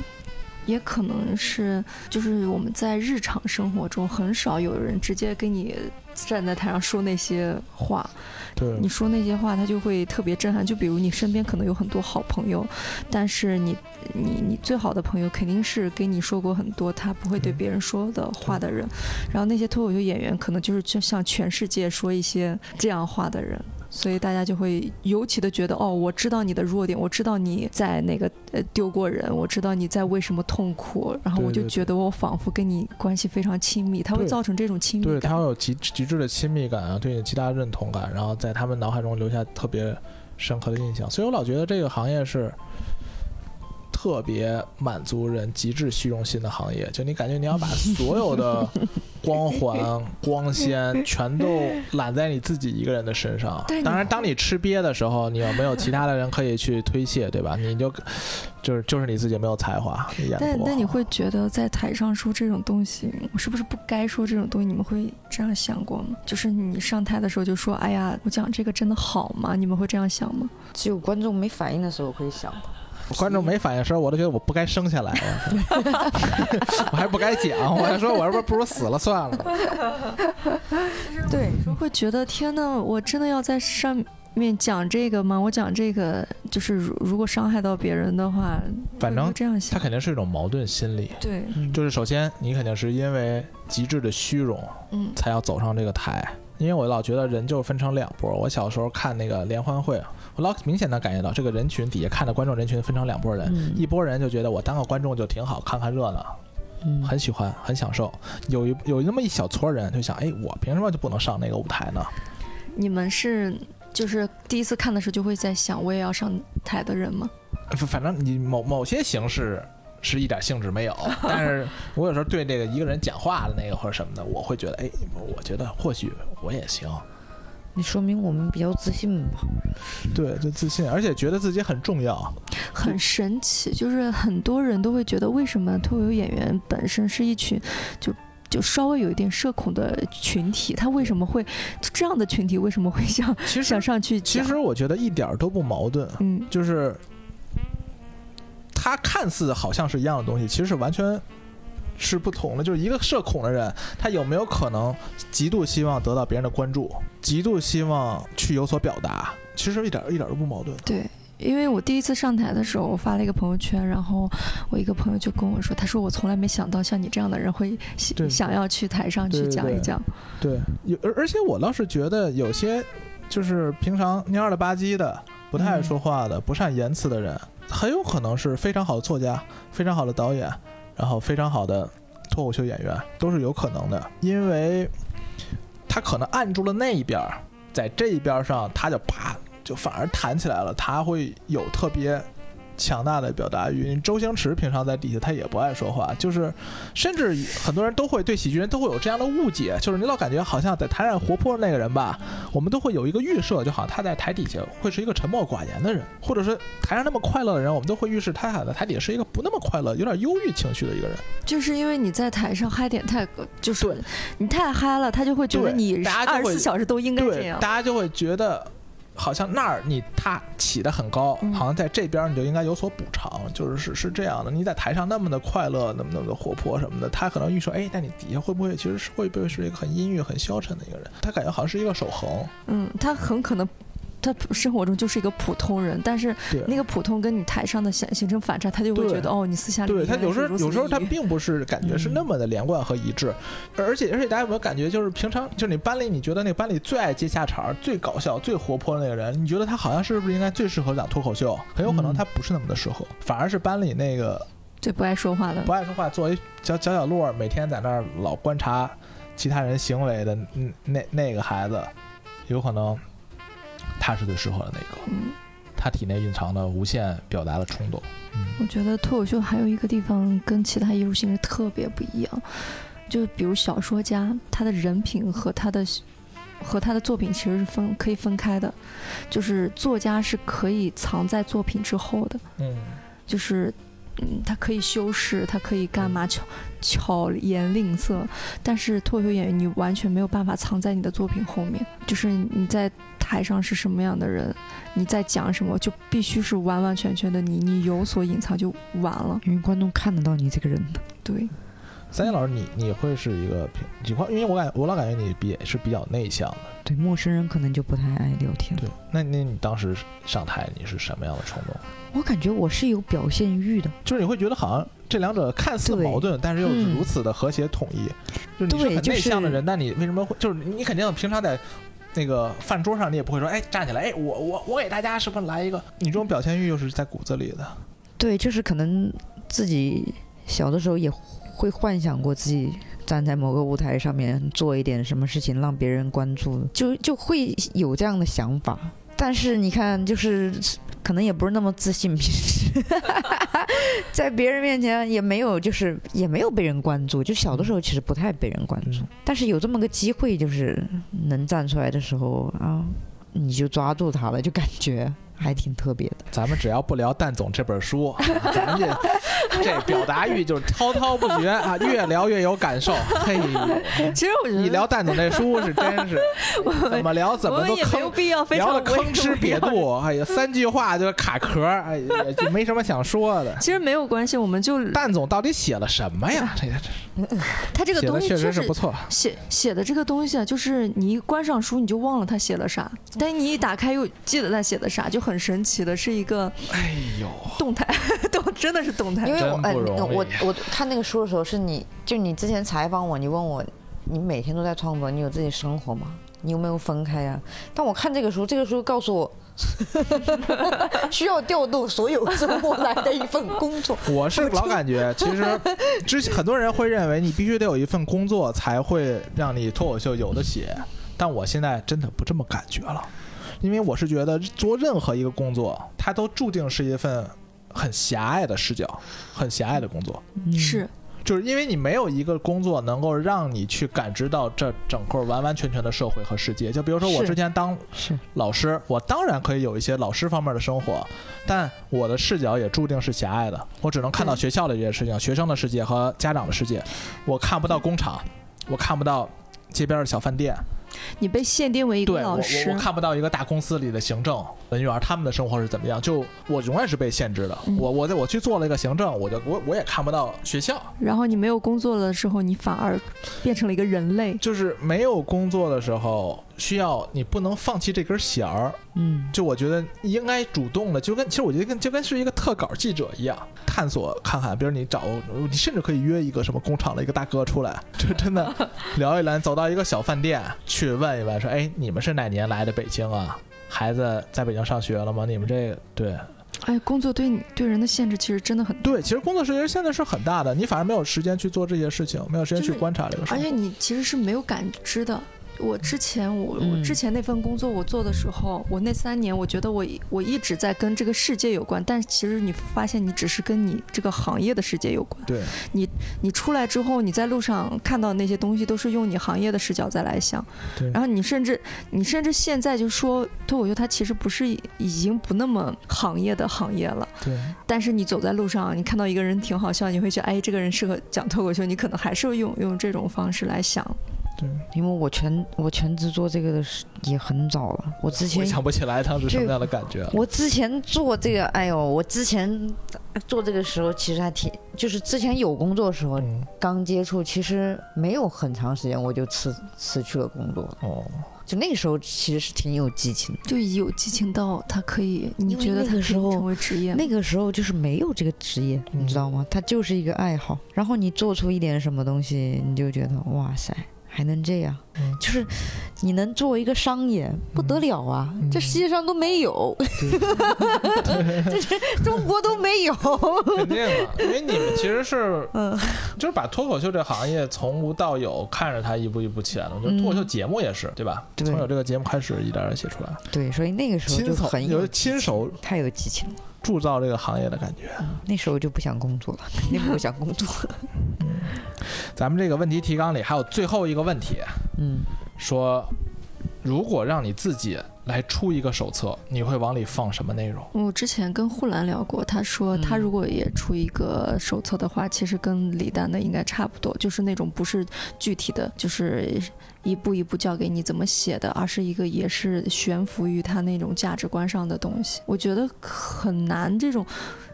Speaker 3: 也可能是，就是我们在日常生活中很少有人直接跟你站在台上说那些话，
Speaker 2: 对
Speaker 3: 你说那些话，他就会特别震撼。就比如你身边可能有很多好朋友，但是你你你最好的朋友肯定是跟你说过很多他不会对
Speaker 2: 嗯
Speaker 3: 别人说的话的人。然后那些脱口秀演员可能就是就向全世界说一些这样话的人。所以大家就会尤其的觉得，哦，我知道你的弱点，我知道你在那个呃丢过人，我知道你在为什么痛苦，然后我就觉得我仿佛跟你关系非常亲密，它会造成这种亲密
Speaker 2: 对，
Speaker 3: 感
Speaker 2: 他。会有极极致的亲密感啊，对你极大的认同感，然后在他们脑海中留下特别深刻的印象。所以我老觉得这个行业是特别满足人极致虚荣心的行业，就你感觉你要把所有的光环、光鲜全都揽在你自己一个人的身上当然，当你吃瘪的时候，你有没有其他的人可以去推卸，对吧？你就就是就是你自己没有才华，你演得不好
Speaker 3: 但但你会觉得在台上说这种东西，我是不是不该说这种东西？你们会这样想过吗？就是你上台的时候就说：“哎呀，我讲这个真的好吗？”你们会这样想吗？
Speaker 4: 只有观众没反应的时候会想吧。
Speaker 2: 观众没反应时候，我都觉得我不该生下来，我还不该讲，我还说我是不是不如死了算了。
Speaker 3: 对，会觉得天呐，我真的要在上面讲这个吗？我讲这个就是如如果伤害到别人的话，
Speaker 2: 反正
Speaker 3: 这样想
Speaker 2: 他。肯定是一种矛盾心理，
Speaker 3: 对，
Speaker 2: 就是首先你肯定是因为极致的虚荣
Speaker 3: 嗯
Speaker 2: 才要走上这个台，因为我老觉得人就分成两波。我小时候看那个联欢会，我老明显的感觉到这个人群底下看的观众人群分成两拨人，
Speaker 4: 嗯
Speaker 2: 一拨人就觉得我当个观众就挺好，看看热闹，
Speaker 4: 嗯
Speaker 2: 很喜欢，很享受。有一有那么一小撮人就想，哎，我凭什么就不能上那个舞台呢？
Speaker 3: 你们是就是第一次看的时候就会在想，我也要上台的人吗？
Speaker 2: 反反正你某某些形式是一点兴致没有，但是我有时候对这个一个人讲话的那个或者什么的，我会觉得，哎，我觉得或许我也行。
Speaker 4: 你说明我们比较自信吧？
Speaker 2: 对，就自信，而且觉得自己很重要。
Speaker 3: 很神奇，就是很多人都会觉得，为什么脱口秀演员本身是一群就。就稍微有一点社恐的群体，他为什么会这样的群体为什么会想
Speaker 2: 其
Speaker 3: 想上去？
Speaker 2: 其实我觉得一点都不矛盾，
Speaker 3: 嗯，
Speaker 2: 就是它看似好像是一样的东西，其实是完全是不同的。就是一个社恐的人，他有没有可能极度希望得到别人的关注，极度希望去有所表达？其实一点一点都不矛盾。
Speaker 3: 对，因为我第一次上台的时候，我发了一个朋友圈，然后我一个朋友就跟我说，他说我从来没想到像你这样的人会想要去台上去讲一讲。
Speaker 2: 对，有而而且我倒是觉得有些就是平常蔫了吧唧的、不太爱说话的、不善言辞的人，很有可能是非常好的作家、非常好的导演，然后非常好的脱口秀演员，都是有可能的，因为他可能按住了那一边儿，在这一边儿上他就啪就反而弹起来了，他会有特别。强大的表达欲，周星驰平常在底下他也不爱说话，就是甚至很多人都会对喜剧人都会有这样的误解，就是你老感觉好像在台上活泼的那个人吧，我们都会有一个预设，就好像他在台底下会是一个沉默寡言的人，或者说台上那么快乐的人，我们都会预示他在台底下是一个不那么快乐、有点忧郁情绪的一个人。
Speaker 3: 就是因为你在台上嗨点太，就是你太嗨了，他就会觉得
Speaker 2: 对
Speaker 3: 你二十四小时都应该这，样
Speaker 2: 大。家就会觉得。好像那儿你他起得很高，
Speaker 3: 嗯
Speaker 2: 好像在这边你就应该有所补偿，就是是是这样的。你在台上那么的快乐，那么那么的活泼什么的，他可能预设，哎，那你底下会不会其实是会不会是一个很阴郁、很消沉的一个人？他感觉好像是一个守恒。
Speaker 3: 嗯，他很可能。他生活中就是一个普通人，但是，那个普通跟你台上的形形成反差，他就会觉得哦，你私下里
Speaker 2: 对他有时候有时候他并不是感觉是那么的连贯和一致，而且而且大家有没有感觉，就是平常就是你班里你觉得那班里最爱接下茬儿、最搞笑、最活泼的那个人，你觉得他好像是不是应该最适合讲脱口秀？很有可能
Speaker 4: 嗯
Speaker 2: 他不是那么的适合，反而是班里那个
Speaker 3: 最不爱说话的
Speaker 2: 不。爱说话，作为角角角落，每天在那儿老观察其他人行为的嗯那那个孩子，有可能他是最适合的那个，
Speaker 3: 嗯，
Speaker 2: 他体内蕴藏的无限表达的冲动。嗯。
Speaker 3: 我觉得脱口秀还有一个地方跟其他艺术形式特别不一样，就比如小说家，他的人品和他的和他的作品其实是分可以分开的，就是作家是可以藏在作品之后的，
Speaker 2: 嗯，
Speaker 3: 就是。嗯，他可以修饰，他可以干嘛巧巧言令色，但是脱口秀演员你完全没有办法藏在你的作品后面，就是你在台上是什么样的人，你在讲什么，就必须是完完全全的你，你有所隐藏就完了。
Speaker 4: 因为观众看得到你这个人的。
Speaker 3: 对，
Speaker 2: 三星老师，你你会是一个平情况，因为我感我老感觉你比是比较内向的。
Speaker 4: 对，陌生人可能就不太爱聊天。
Speaker 2: 对，那那你当时上台你是什么样的冲动？
Speaker 4: 我感觉我是有表现欲的。
Speaker 2: 就是你会觉得好像这两者看似矛盾，但是又是
Speaker 4: 嗯
Speaker 2: 如此的和谐统一。就是你是很内向的人，那你为什么会？就是你肯定平常在那个饭桌上，你也不会说，哎，站起来，哎，我我我给大家是不是来一个？你这种表现欲又是在骨子里的。
Speaker 4: 对，就是可能自己小的时候也会幻想过自己站在某个舞台上面做一点什么事情让别人关注，就就会有这样的想法。但是你看，就是可能也不是那么自信，平时 在别人面前也没有，就是也没有被人关注。就小的时候其实不太被人关注，
Speaker 2: 嗯
Speaker 4: 但是有这么个机会，就是能站出来的时候啊，你就抓住它了，就感觉还挺特别的。
Speaker 2: 咱们只要不聊蛋总这本书，咱们这这表达欲就是滔滔不绝啊，越聊越有感受。嘿，
Speaker 3: 其实我觉得
Speaker 2: 一聊蛋总这书是真是 怎么聊怎么都
Speaker 3: 我们也没必要非
Speaker 2: 聊
Speaker 3: 常
Speaker 2: 的吭哧瘪肚，哎呀，三句话就卡壳，哎呀，就没什么想说的。
Speaker 3: 其实没有关系，我们就
Speaker 2: 蛋总到底写了什么呀？这个
Speaker 3: 他这个
Speaker 2: 写的确
Speaker 3: 东西确
Speaker 2: 实是不错。
Speaker 3: 写写的这个东西啊，就是你一关上书你就忘了他写了啥，但你一打开又记得他写的啥，就很神奇的，是一个
Speaker 2: 哎呦，
Speaker 3: 动态，动真的是动态
Speaker 4: 因。为我哎，我我看那个书的时候，是你就你之前采访我，你问我，你每天都在创作，你有自己生活吗？你有没有分开呀、但我看这个书，这个书告诉我，需要调动所有周末来的一份工作。
Speaker 2: 我是老感觉，其实之前很多人会认为你必须得有一份工作才会让你脱口秀有的写，但我现在真的不这么感觉了，因为我是觉得做任何一个工作，它都注定是一份很狭隘的视角，很狭隘的工作。
Speaker 3: 是，
Speaker 2: 就是因为你没有一个工作能够让你去感知到这整个完完全全的社会和世界。就比如说我之前当老师，我当然可以有一些老师方面的生活，但我的视角也注定是狭隘的，我只能看到学校的这些事情、学生的世界和家长的世界，我看不到工厂，我看不到街边的小饭店，
Speaker 3: 你被限定为一个老师
Speaker 2: 我，看不到一个大公司里的行政人员他们的生活是怎么样，就我永远是被限制的。
Speaker 3: 嗯
Speaker 2: 我我在我去做了一个行政，我就我我也看不到学校。
Speaker 3: 然后你没有工作的时候，你反而变成了一个人类。
Speaker 2: 就是没有工作的时候，需要你不能放弃这根弦儿。
Speaker 4: 嗯，
Speaker 2: 就我觉得应该主动的，就跟其实我觉得跟就跟是一个特稿记者一样，探索看看，比如你找你甚至可以约一个什么工厂的一个大哥出来，就 真的聊一聊，走到一个小饭店去问一问，说哎，你们是哪年来的北京啊？孩子在北京上学了吗？你们这个对
Speaker 3: 哎，工作对你对人的限制其实真的很大，
Speaker 2: 对，其实工作时间现在是很大的，你反而没有时间去做这些事情，没有时间去观察这个事情。
Speaker 3: 而且你其实是没有感知的。我之前我我
Speaker 4: 嗯
Speaker 3: 之前那份工作我做的时候，我那三年我觉得我一我一直在跟这个世界有关，但其实你发现你只是跟你这个行业的世界有关。
Speaker 2: 对，
Speaker 3: 你出来之后，你在路上看到那些东西都是用你行业的视角再来想，
Speaker 2: 对
Speaker 3: 然后你甚至你甚至现在就说脱口秀它其实不是已经不那么行业的行业了，
Speaker 2: 对，
Speaker 3: 但是你走在路上，你看到一个人挺好笑，你会觉得哎这个人适合讲脱口秀，你可能还是会用用这种方式来想。
Speaker 2: 对，
Speaker 4: 因为我全我全职做这个的时也很早了，我之前
Speaker 2: 回想不起来当时什么样的感觉了。
Speaker 4: 我之前做这个，哎呦，我之前做这个时候其实还挺，就是之前有工作的时候
Speaker 2: 嗯，
Speaker 4: 刚接触，其实没有很长时间我就辞辞去了工作，
Speaker 2: 哦，
Speaker 4: 就那个时候其实是挺有激情的。
Speaker 3: 就有激情到他可以，你觉得他
Speaker 4: 时候
Speaker 3: 成为职业？
Speaker 4: 那个时候就是没有这个职业，
Speaker 2: 嗯
Speaker 4: 你知道吗？它就是一个爱好。然后你做出一点什么东西，你就觉得哇塞，还能这样，
Speaker 2: 嗯
Speaker 4: 就是你能作为一个商演，不得了啊！
Speaker 2: 嗯
Speaker 4: 这世界上都没有，这是中国都没有。
Speaker 2: 肯定的，因为你们其实是，
Speaker 4: 嗯
Speaker 2: 就是把脱口秀这行业从无到有，看着它一步一步起来的。就是脱口秀节目也是，对吧？
Speaker 4: 对
Speaker 2: 从有这个节目开始，一点点写出来，
Speaker 4: 对，所以那个时候就很
Speaker 2: 有
Speaker 4: 有
Speaker 2: 亲手
Speaker 4: 太有激情了。
Speaker 2: 铸造这个行业的感觉。
Speaker 4: 那时候就不想工作了，肯定不想工作。
Speaker 2: 咱们这个问题提纲里还有最后一个问题，
Speaker 4: 嗯，
Speaker 2: 说如果让你自己来出一个手册，你会往里放什么内容？
Speaker 3: 我之前跟护兰聊过，他说他如果也出一个手册的话，其实跟李诞的应该差不多，就是那种不是具体的，就是一步一步教给你怎么写的，而是一个也是悬浮于他那种价值观上的东西。我觉得很难，这种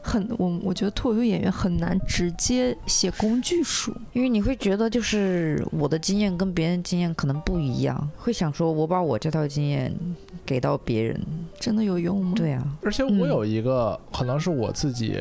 Speaker 3: 很我我觉得脱口秀演员很难直接写工具书。
Speaker 4: 因为你会觉得就是我的经验跟别人经验可能不一样，会想说我把我这套经验给到别人，
Speaker 3: 真的有用吗？
Speaker 4: 对啊，
Speaker 2: 而且我有一个、可能是我自己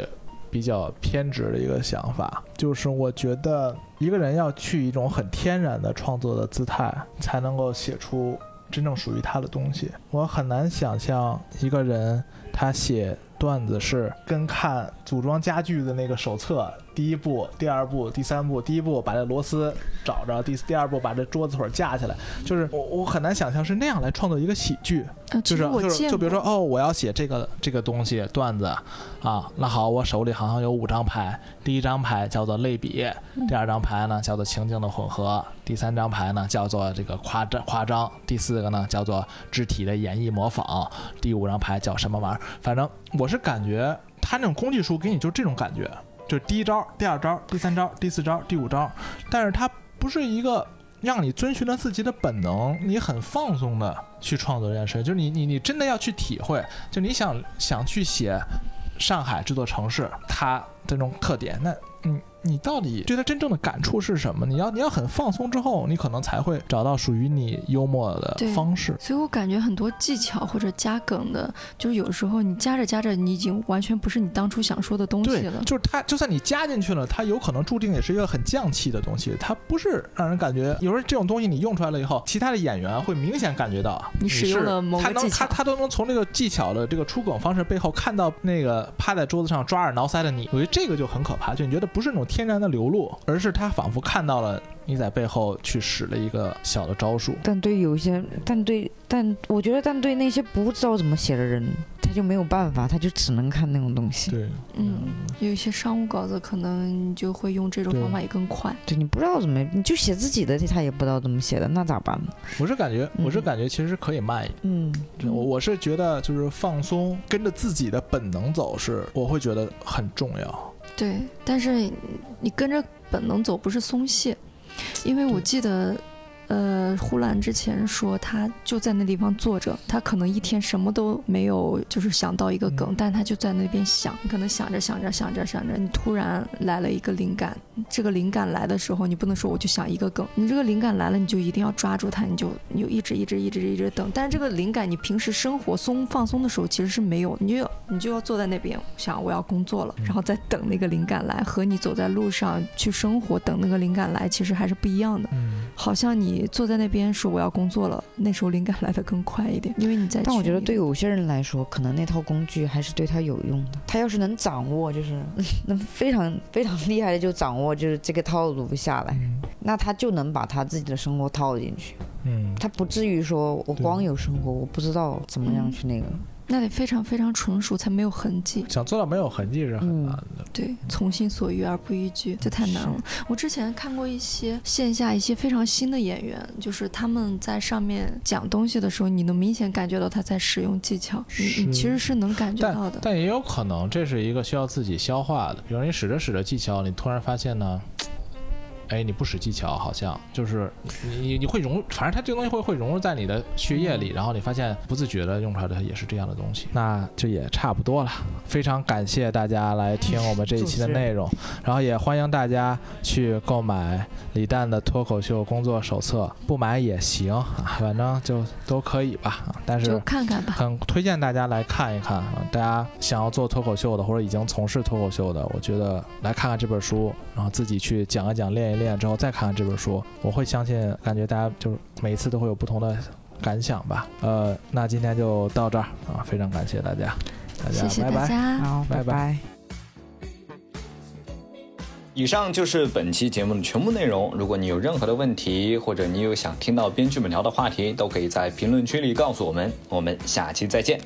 Speaker 2: 比较偏执的一个想法，就是我觉得一个人要去一种很天然的创作的姿态，才能够写出真正属于他的东西。我很难想象一个人他写段子是跟看组装家具的那个手册，第一步、第二步、第三步，第一步把这螺丝找着，第第二步把这桌子腿架起来，就是我我很难想象是那样来创作一个喜剧。就是就是就比如说哦，我要写这个这个东西段子。啊，那好，我手里好像有五张牌，第一张牌叫做类比，第二张牌呢叫做情境的混合，第三张牌呢叫做这个夸张夸张，第四个呢叫做肢体的演绎模仿，第五张牌叫什么玩意儿？反正我是感觉他那种工具书给你就这种感觉，就是第一招、第二招、第三招、第四招、第五招，但是它不是一个让你遵循了自己的本能，你很放松的去创作这件事，就是你你你真的要去体会，就你想想去写上海这座城市它这种特点，那嗯你到底对他真正的感触是什么？你要你要很放松之后，你可能才会找到属于你幽默的方式。
Speaker 3: 所以我感觉很多技巧或者加梗的，就是有时候你加着加着，你已经完全不是你当初想说的东西了，。
Speaker 2: 就是它，就算你加进去了，它有可能注定也是一个很匠气的东西，它不是让人感觉。有时候这种东西你用出来了以后，其他的演员会明显感觉到
Speaker 3: 你使用
Speaker 2: 是
Speaker 3: 了某个
Speaker 2: 他能
Speaker 3: 技巧
Speaker 2: 他他都能从这个技巧的这个出梗方式背后看到那个趴在桌子上抓耳挠腮的你。我觉得这个就很可怕，就你觉得不是那种天然的流露，而是他仿佛看到了你在背后去使了一个小的招数。
Speaker 4: 但对有一些，但对，但我觉得，但对那些不知道怎么写的人，他就没有办法，他就只能看那种东西。
Speaker 2: 对，
Speaker 3: 嗯，有一些商务稿子可能你就会用这种方法也更快。
Speaker 4: 对你不知道怎么，你就写自己的，他也不知道怎么写的，那咋办呢？
Speaker 2: 我是感觉，我是
Speaker 4: 嗯
Speaker 2: 感觉其实可以慢一点。
Speaker 4: 嗯，
Speaker 2: 我我是觉得就是放松，跟着自己的本能走是，我会觉得很重要。
Speaker 3: 对，但是你跟着本能走不是松懈，因为我记得，呃，呼兰之前说他就在那地方坐着，他可能一天什么都没有，就是想到一个梗，
Speaker 2: 嗯。
Speaker 3: 但他就在那边想，你可能想着想着想着想着，你突然来了一个灵感，这个灵感来的时候，你不能说我就想一个梗，你这个灵感来了，你就一定要抓住它，你就你就一直一直一直一直等，但是这个灵感你平时生活松放松的时候其实是没有，你就要你就要坐在那边想我要工作了，
Speaker 2: 嗯。
Speaker 3: 然后再等那个灵感来，和你走在路上去生活等那个灵感来，其实还是不一样的。
Speaker 2: 嗯，
Speaker 3: 好像你坐在那边说我要工作了，那时候灵感来的更快一点，因为你在。
Speaker 4: 但我觉得对有些人来说，可能那套工具还是对他有用的。他要是能掌握，就是 能非常非常厉害的就掌握，就是这个套路下来，
Speaker 2: 嗯
Speaker 4: 那他就能把他自己的生活套进去。
Speaker 2: 嗯，
Speaker 4: 他不至于说我光有生活，我不知道怎么样去那个。
Speaker 3: 那得非常非常纯熟，才没有痕迹。
Speaker 2: 想做到没有痕迹是很
Speaker 4: 嗯
Speaker 2: 难的。
Speaker 3: 对，从心所欲而不逾矩，这太难了。我之前看过一些线下一些非常新的演员，就是他们在上面讲东西的时候，你能明显感觉到他在使用技巧，你你其实是能感觉到的。
Speaker 2: 但也有可能这是一个需要自己消化的，比如你使着使着技巧，你突然发现呢，哎，你不使技巧，好像就是你你你会融，反正它这个东西会会融入在你的血液里，然后你发现不自觉的用出来的也是这样的东西，那就也差不多了。非常感谢大家来听我们这一期的内容，然后也欢迎大家去购买李诞的脱口秀工作手册，不买也行，啊反正就都可以吧。啊但是
Speaker 3: 看看吧，
Speaker 2: 很推荐大家来看一看啊！大家想要做脱口秀的，或者已经从事脱口秀的，我觉得来看看这本书，然后自己去讲一讲、练一练之后再看看这本书，我会相信，感觉大家就是每一次都会有不同的感想吧。呃，那今天就到这儿啊，非常感谢大家，大家
Speaker 3: 谢谢
Speaker 2: 拜拜。
Speaker 3: 大家。
Speaker 4: 好，
Speaker 2: 拜拜
Speaker 4: 拜拜
Speaker 1: 以上就是本期节目的全部内容。如果你有任何的问题，或者你有想听到编剧们聊的话题，都可以在评论区里告诉我们。我们下期再见。